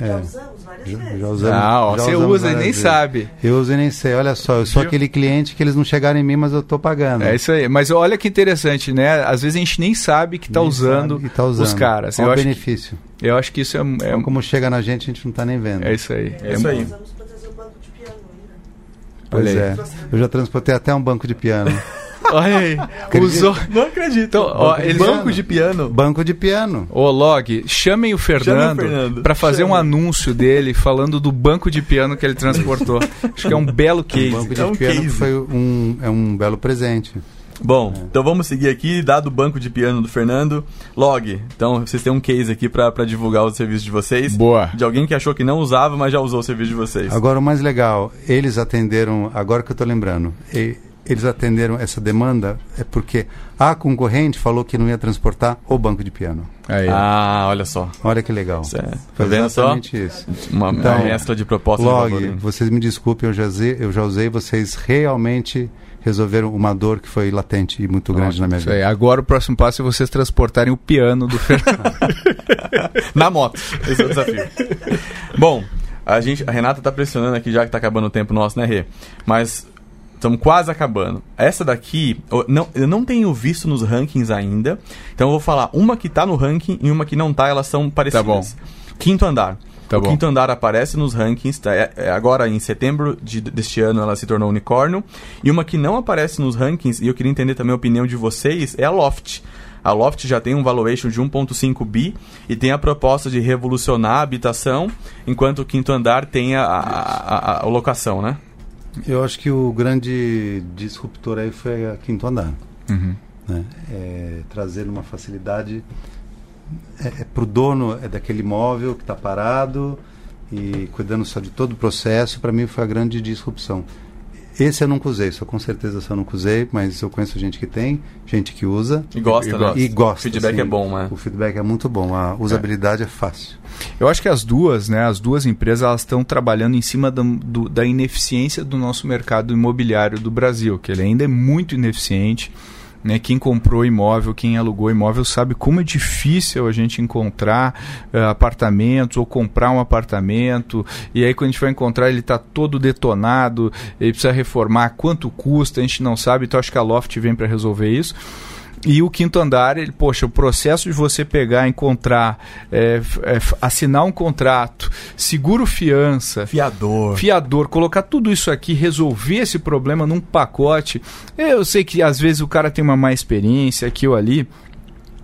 É. Já usamos várias já, vezes. Já
usamos, ah, ó, já você usa e nem vezes. sabe.
Eu uso e nem sei. Olha só, eu sou Viu? aquele cliente que eles não chegaram em mim, mas eu estou pagando.
É isso aí. Mas olha que interessante, né? Às vezes a gente nem sabe que está usando, tá usando, os caras.
Qual o benefício?
Que, eu acho que isso é, é...
Então, como chega na gente, a gente não está nem vendo.
É isso aí.
É, é isso aí.
Pois é. Eu já transportei até um banco de piano.
Olha aí. Usou...
Não acredito.
Então, ó, eles...
Banco de piano.
Banco de piano.
Ô, Log, chamem o Fernando, Fernando. para fazer Chame. um anúncio dele falando do banco de piano que ele transportou. Acho que é um belo case.
O banco de
é um
piano case. foi um, é um belo presente.
Bom, é. então vamos seguir aqui, dado o banco de piano do Fernando. Log, então vocês têm um case aqui para divulgar o serviço de vocês.
Boa.
De alguém que achou que não usava, mas já usou o serviço de vocês.
Agora, o mais legal, eles atenderam, agora que eu estou lembrando, eles atenderam essa demanda é porque a concorrente falou que não ia transportar o banco de piano.
Aí. Ah, olha só.
Olha que legal.
É, tá vendo só? isso. Uma, então, uma mescla de propostas.
Log, de vocês me desculpem, eu já, usei, eu já usei, vocês realmente resolveram uma dor que foi latente e muito grande Nossa, na minha vida. Aí.
Agora o próximo passo é vocês transportarem o piano do Fernando.
na moto. Esse é o desafio. Bom, a, gente, a Renata está pressionando aqui já que está acabando o tempo nosso, né, Rê? Mas Estamos quase acabando. Essa daqui, eu não, eu não tenho visto nos rankings ainda. Então eu vou falar uma que está no ranking e uma que não está. Elas são parecidas. Tá bom. Quinto andar. Tá o bom. quinto andar aparece nos rankings. Tá? É, é, agora, em setembro de, deste ano, ela se tornou unicórnio. E uma que não aparece nos rankings, e eu queria entender também a opinião de vocês, é a Loft. A Loft já tem um valuation de 1.5 bi e tem a proposta de revolucionar a habitação, enquanto o quinto andar tem a, a, a, a locação, né?
Eu acho que o grande disruptor aí foi a Quinto Andar. Uhum. Né? É, trazer uma facilidade é, é para o dono é daquele imóvel que está parado e cuidando só de todo o processo, para mim foi a grande disrupção. Esse eu nunca usei, só com certeza só nunca usei, mas eu conheço gente que tem, gente que usa.
E gosta,
e,
né?
E gosta.
O feedback
sim.
é bom, né?
O feedback é muito bom, a usabilidade é, é fácil.
Eu acho que as duas, né, as duas empresas, elas estão trabalhando em cima da, do, da ineficiência do nosso mercado imobiliário do Brasil, que ele ainda é muito ineficiente. Né, quem comprou imóvel, quem alugou imóvel sabe como é difícil a gente encontrar uh, apartamentos ou comprar um apartamento. E aí, quando a gente vai encontrar, ele está todo detonado, ele precisa reformar, quanto custa, a gente não sabe. Então, acho que a Loft vem para resolver isso. E o quinto andar, ele, poxa, o processo de você pegar, encontrar, é, é, assinar um contrato, seguro fiança,
fiador,
fiador, colocar tudo isso aqui, resolver esse problema num pacote. Eu sei que às vezes o cara tem uma má experiência aqui ou ali.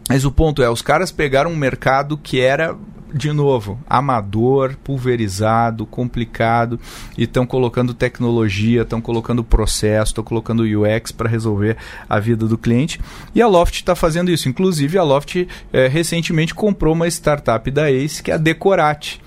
Mas o ponto é, os caras pegaram um mercado que era de novo, amador, pulverizado, complicado, e estão colocando tecnologia, estão colocando processo, estão colocando UX para resolver a vida do cliente. E a Loft está fazendo isso. Inclusive, a Loft é, recentemente comprou uma startup da Ace, que é a Decorate.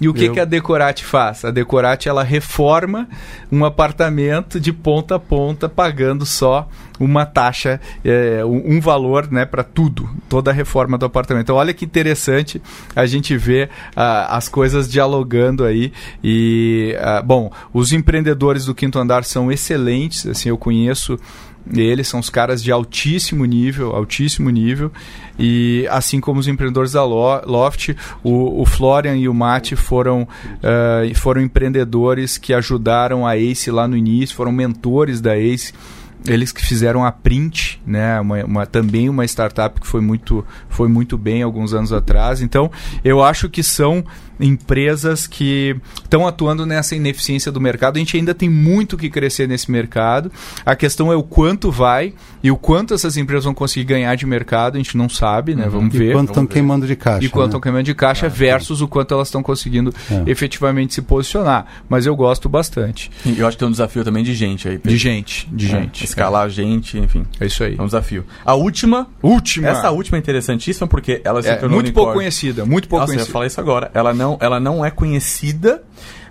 E o que, Eu... que a Decorate faz? A Decorate ela reforma um apartamento de ponta a ponta, pagando só uma taxa, é, um valor né, para tudo, toda a reforma do apartamento. Então, olha que interessante a gente ver uh, as coisas dialogando aí. E, uh, bom, os empreendedores do quinto andar são excelentes, assim, eu conheço eles são os caras de altíssimo nível, altíssimo nível. E assim como os empreendedores da Loft, o, o Florian e o Mate foram, uh, foram empreendedores que ajudaram a Ace lá no início, foram mentores da Ace eles que fizeram a Print, né, uma, uma, também uma startup que foi muito, foi muito bem alguns anos atrás. Então, eu acho que são empresas que estão atuando nessa ineficiência do mercado. A gente ainda tem muito que crescer nesse mercado. A questão é o quanto vai e o quanto essas empresas vão conseguir ganhar de mercado, a gente não sabe, né? Uhum. Vamos ver.
E quanto estão queimando de caixa.
E quanto estão né? queimando de caixa é, versus o quanto elas estão conseguindo é. efetivamente se posicionar. Mas eu gosto bastante.
E eu acho que tem um desafio também de gente aí.
Pedro. De gente, de é. gente.
Escalar gente, enfim.
É isso aí.
É um desafio. A última.
Última.
Essa última é interessantíssima porque ela se
é, tornou muito pouco conhecida, muito pouco
Nossa,
conhecida.
Eu ia falar isso agora. Ela não, ela não é conhecida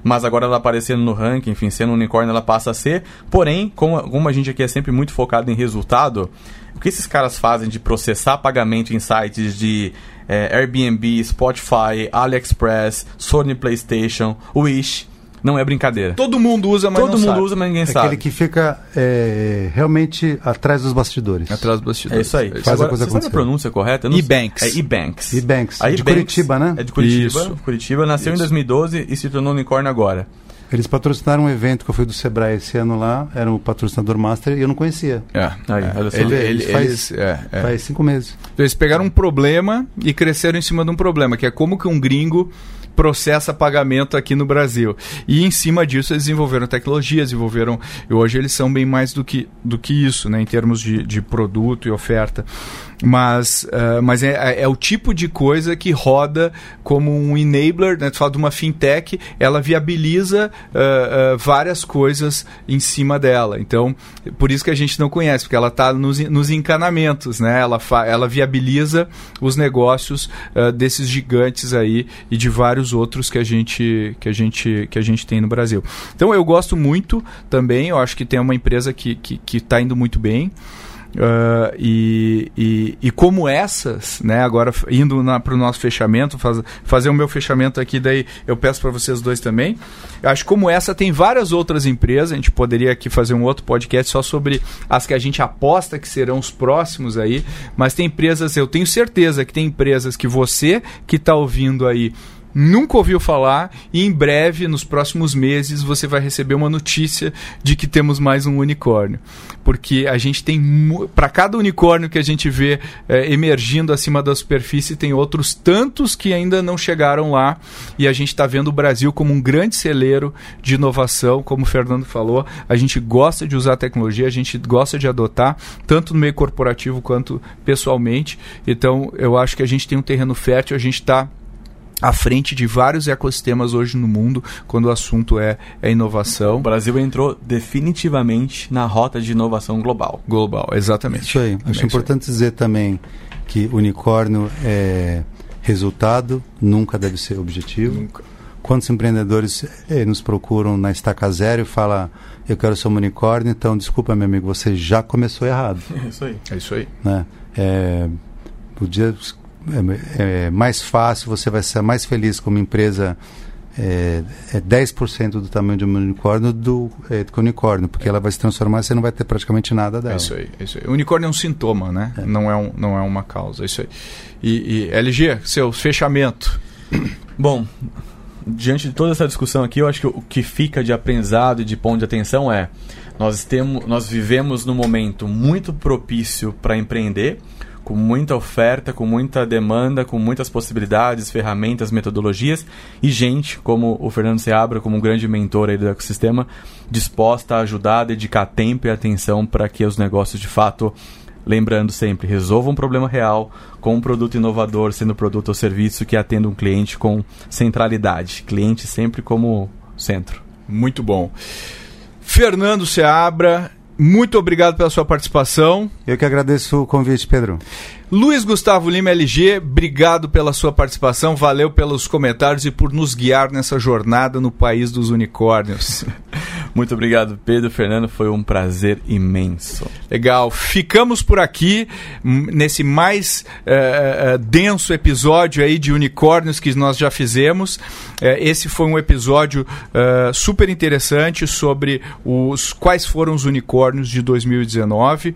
mas agora ela aparecendo no ranking, enfim, sendo um unicórnio, ela passa a ser. Porém, como, como a gente aqui é sempre muito focado em resultado, o que esses caras fazem de processar pagamento em sites de é, Airbnb, Spotify, AliExpress, Sony PlayStation, Wish, não é brincadeira.
Todo mundo usa, mas
Todo mundo
sabe.
usa, mas ninguém
é
sabe.
Aquele que fica é, realmente atrás dos bastidores.
Atrás dos bastidores.
É isso aí.
Faz Agora, a coisa
você sabe a pronúncia correta?
E-Banks.
É E-Banks.
E-Banks. De Curitiba, né?
É de Curitiba. Isso. Curitiba. Nasceu isso. em 2012 e se tornou unicórnio agora.
Eles patrocinaram um evento que eu fui do Sebrae esse ano lá, era o patrocinador master e eu não conhecia.
É, aí, é, olha só. Ele, ele,
faz, eles, é, é. faz cinco meses.
Então, eles pegaram um problema e cresceram em cima de um problema, que é como que um gringo processa pagamento aqui no Brasil. E em cima disso eles desenvolveram tecnologia, desenvolveram. E hoje eles são bem mais do que, do que isso, né, em termos de, de produto e oferta. Mas, uh, mas é, é, é, o tipo de coisa que roda como um enabler, né? Tu fala de uma fintech, ela viabiliza uh, uh, várias coisas em cima dela. Então, por isso que a gente não conhece, porque ela está nos, nos encanamentos, né? Ela, ela viabiliza os negócios desses gigantes aí e de vários outros que a gente que a gente que a gente tem no Brasil. Então, eu gosto muito também. Eu acho que tem uma empresa que que está indo muito bem. Uh, e, e, e, como essas, né, agora indo para o nosso fechamento, faz, fazer o meu fechamento aqui, daí eu peço para vocês dois também. Acho que como essa tem várias outras empresas, a gente poderia aqui fazer um outro podcast só sobre as que a gente aposta que serão os próximos aí, mas tem empresas, eu tenho certeza que tem empresas que você que está ouvindo aí nunca ouviu falar e em breve, nos próximos meses, você vai receber uma notícia de que temos mais um unicórnio. Porque a gente tem, para cada unicórnio que a gente vê é, emergindo acima da superfície, tem outros tantos que ainda não chegaram lá e a gente está vendo o Brasil como um grande celeiro de inovação, como o Fernando falou. A gente gosta de usar tecnologia, a gente gosta de adotar, tanto no meio corporativo quanto pessoalmente. Então, eu acho que a gente tem um terreno fértil, a gente está à frente de vários ecossistemas hoje no mundo quando o assunto é, é inovação. O
Brasil entrou definitivamente na rota de inovação global.
Global, exatamente.
Isso aí. Acho é importante isso dizer também que unicórnio é resultado, nunca deve ser objetivo. Nunca. Quantos empreendedores eh, nos procuram na estaca zero e falam eu quero ser um unicórnio, então desculpa meu amigo, você já começou errado.
É isso aí. É isso aí.
Né? É, podia é, é mais fácil, você vai ser mais feliz como empresa é, é 10% do tamanho de um unicórnio do, é, do que unicórnio, porque ela vai se transformar e você não vai ter praticamente nada dela.
É isso aí. É isso aí. O unicórnio é um sintoma, né? É. Não, é um, não é uma causa. É isso aí. E, e LG, seu fechamento.
Bom, diante de toda essa discussão aqui, eu acho que o que fica de aprendizado e de ponto de atenção é Nós, temos, nós vivemos num momento muito propício para empreender, com muita oferta, com muita demanda, com muitas possibilidades, ferramentas, metodologias e gente como o Fernando Seabra, como um grande mentor aí do ecossistema, disposta a ajudar, a dedicar tempo e atenção para que os negócios de fato Lembrando sempre, resolva um problema real com um produto inovador, sendo produto ou serviço que atenda um cliente com centralidade. Cliente sempre como centro.
Muito bom. Fernando Seabra, muito obrigado pela sua participação.
Eu que agradeço o convite, Pedro.
Luiz Gustavo Lima LG, obrigado pela sua participação, valeu pelos comentários e por nos guiar nessa jornada no país dos unicórnios.
Muito obrigado, Pedro Fernando, foi um prazer imenso.
Legal, ficamos por aqui nesse mais uh, uh, denso episódio aí de unicórnios que nós já fizemos. Uh, esse foi um episódio super interessante sobre os quais foram os unicórnios de 2019.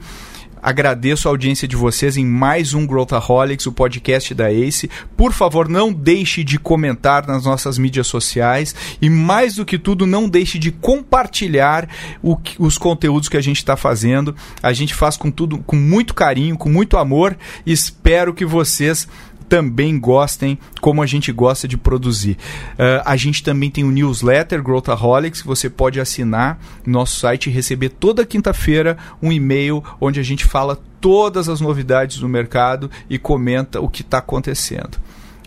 Agradeço a audiência de vocês em mais um Growthaholics, o podcast da ACE. Por favor, não deixe de comentar nas nossas mídias sociais e, mais do que tudo, não deixe de compartilhar o, os conteúdos que a gente está fazendo. A gente faz com tudo, com muito carinho, com muito amor. Espero que vocês também gostem como a gente gosta de produzir. Uh, a gente também tem o um newsletter Growthaholics que você pode assinar no nosso site e receber toda quinta-feira um e-mail onde a gente fala todas as novidades do mercado e comenta o que está acontecendo.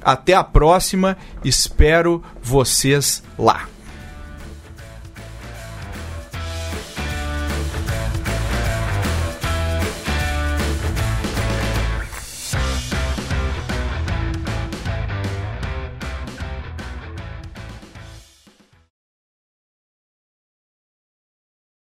Até a próxima, espero vocês lá.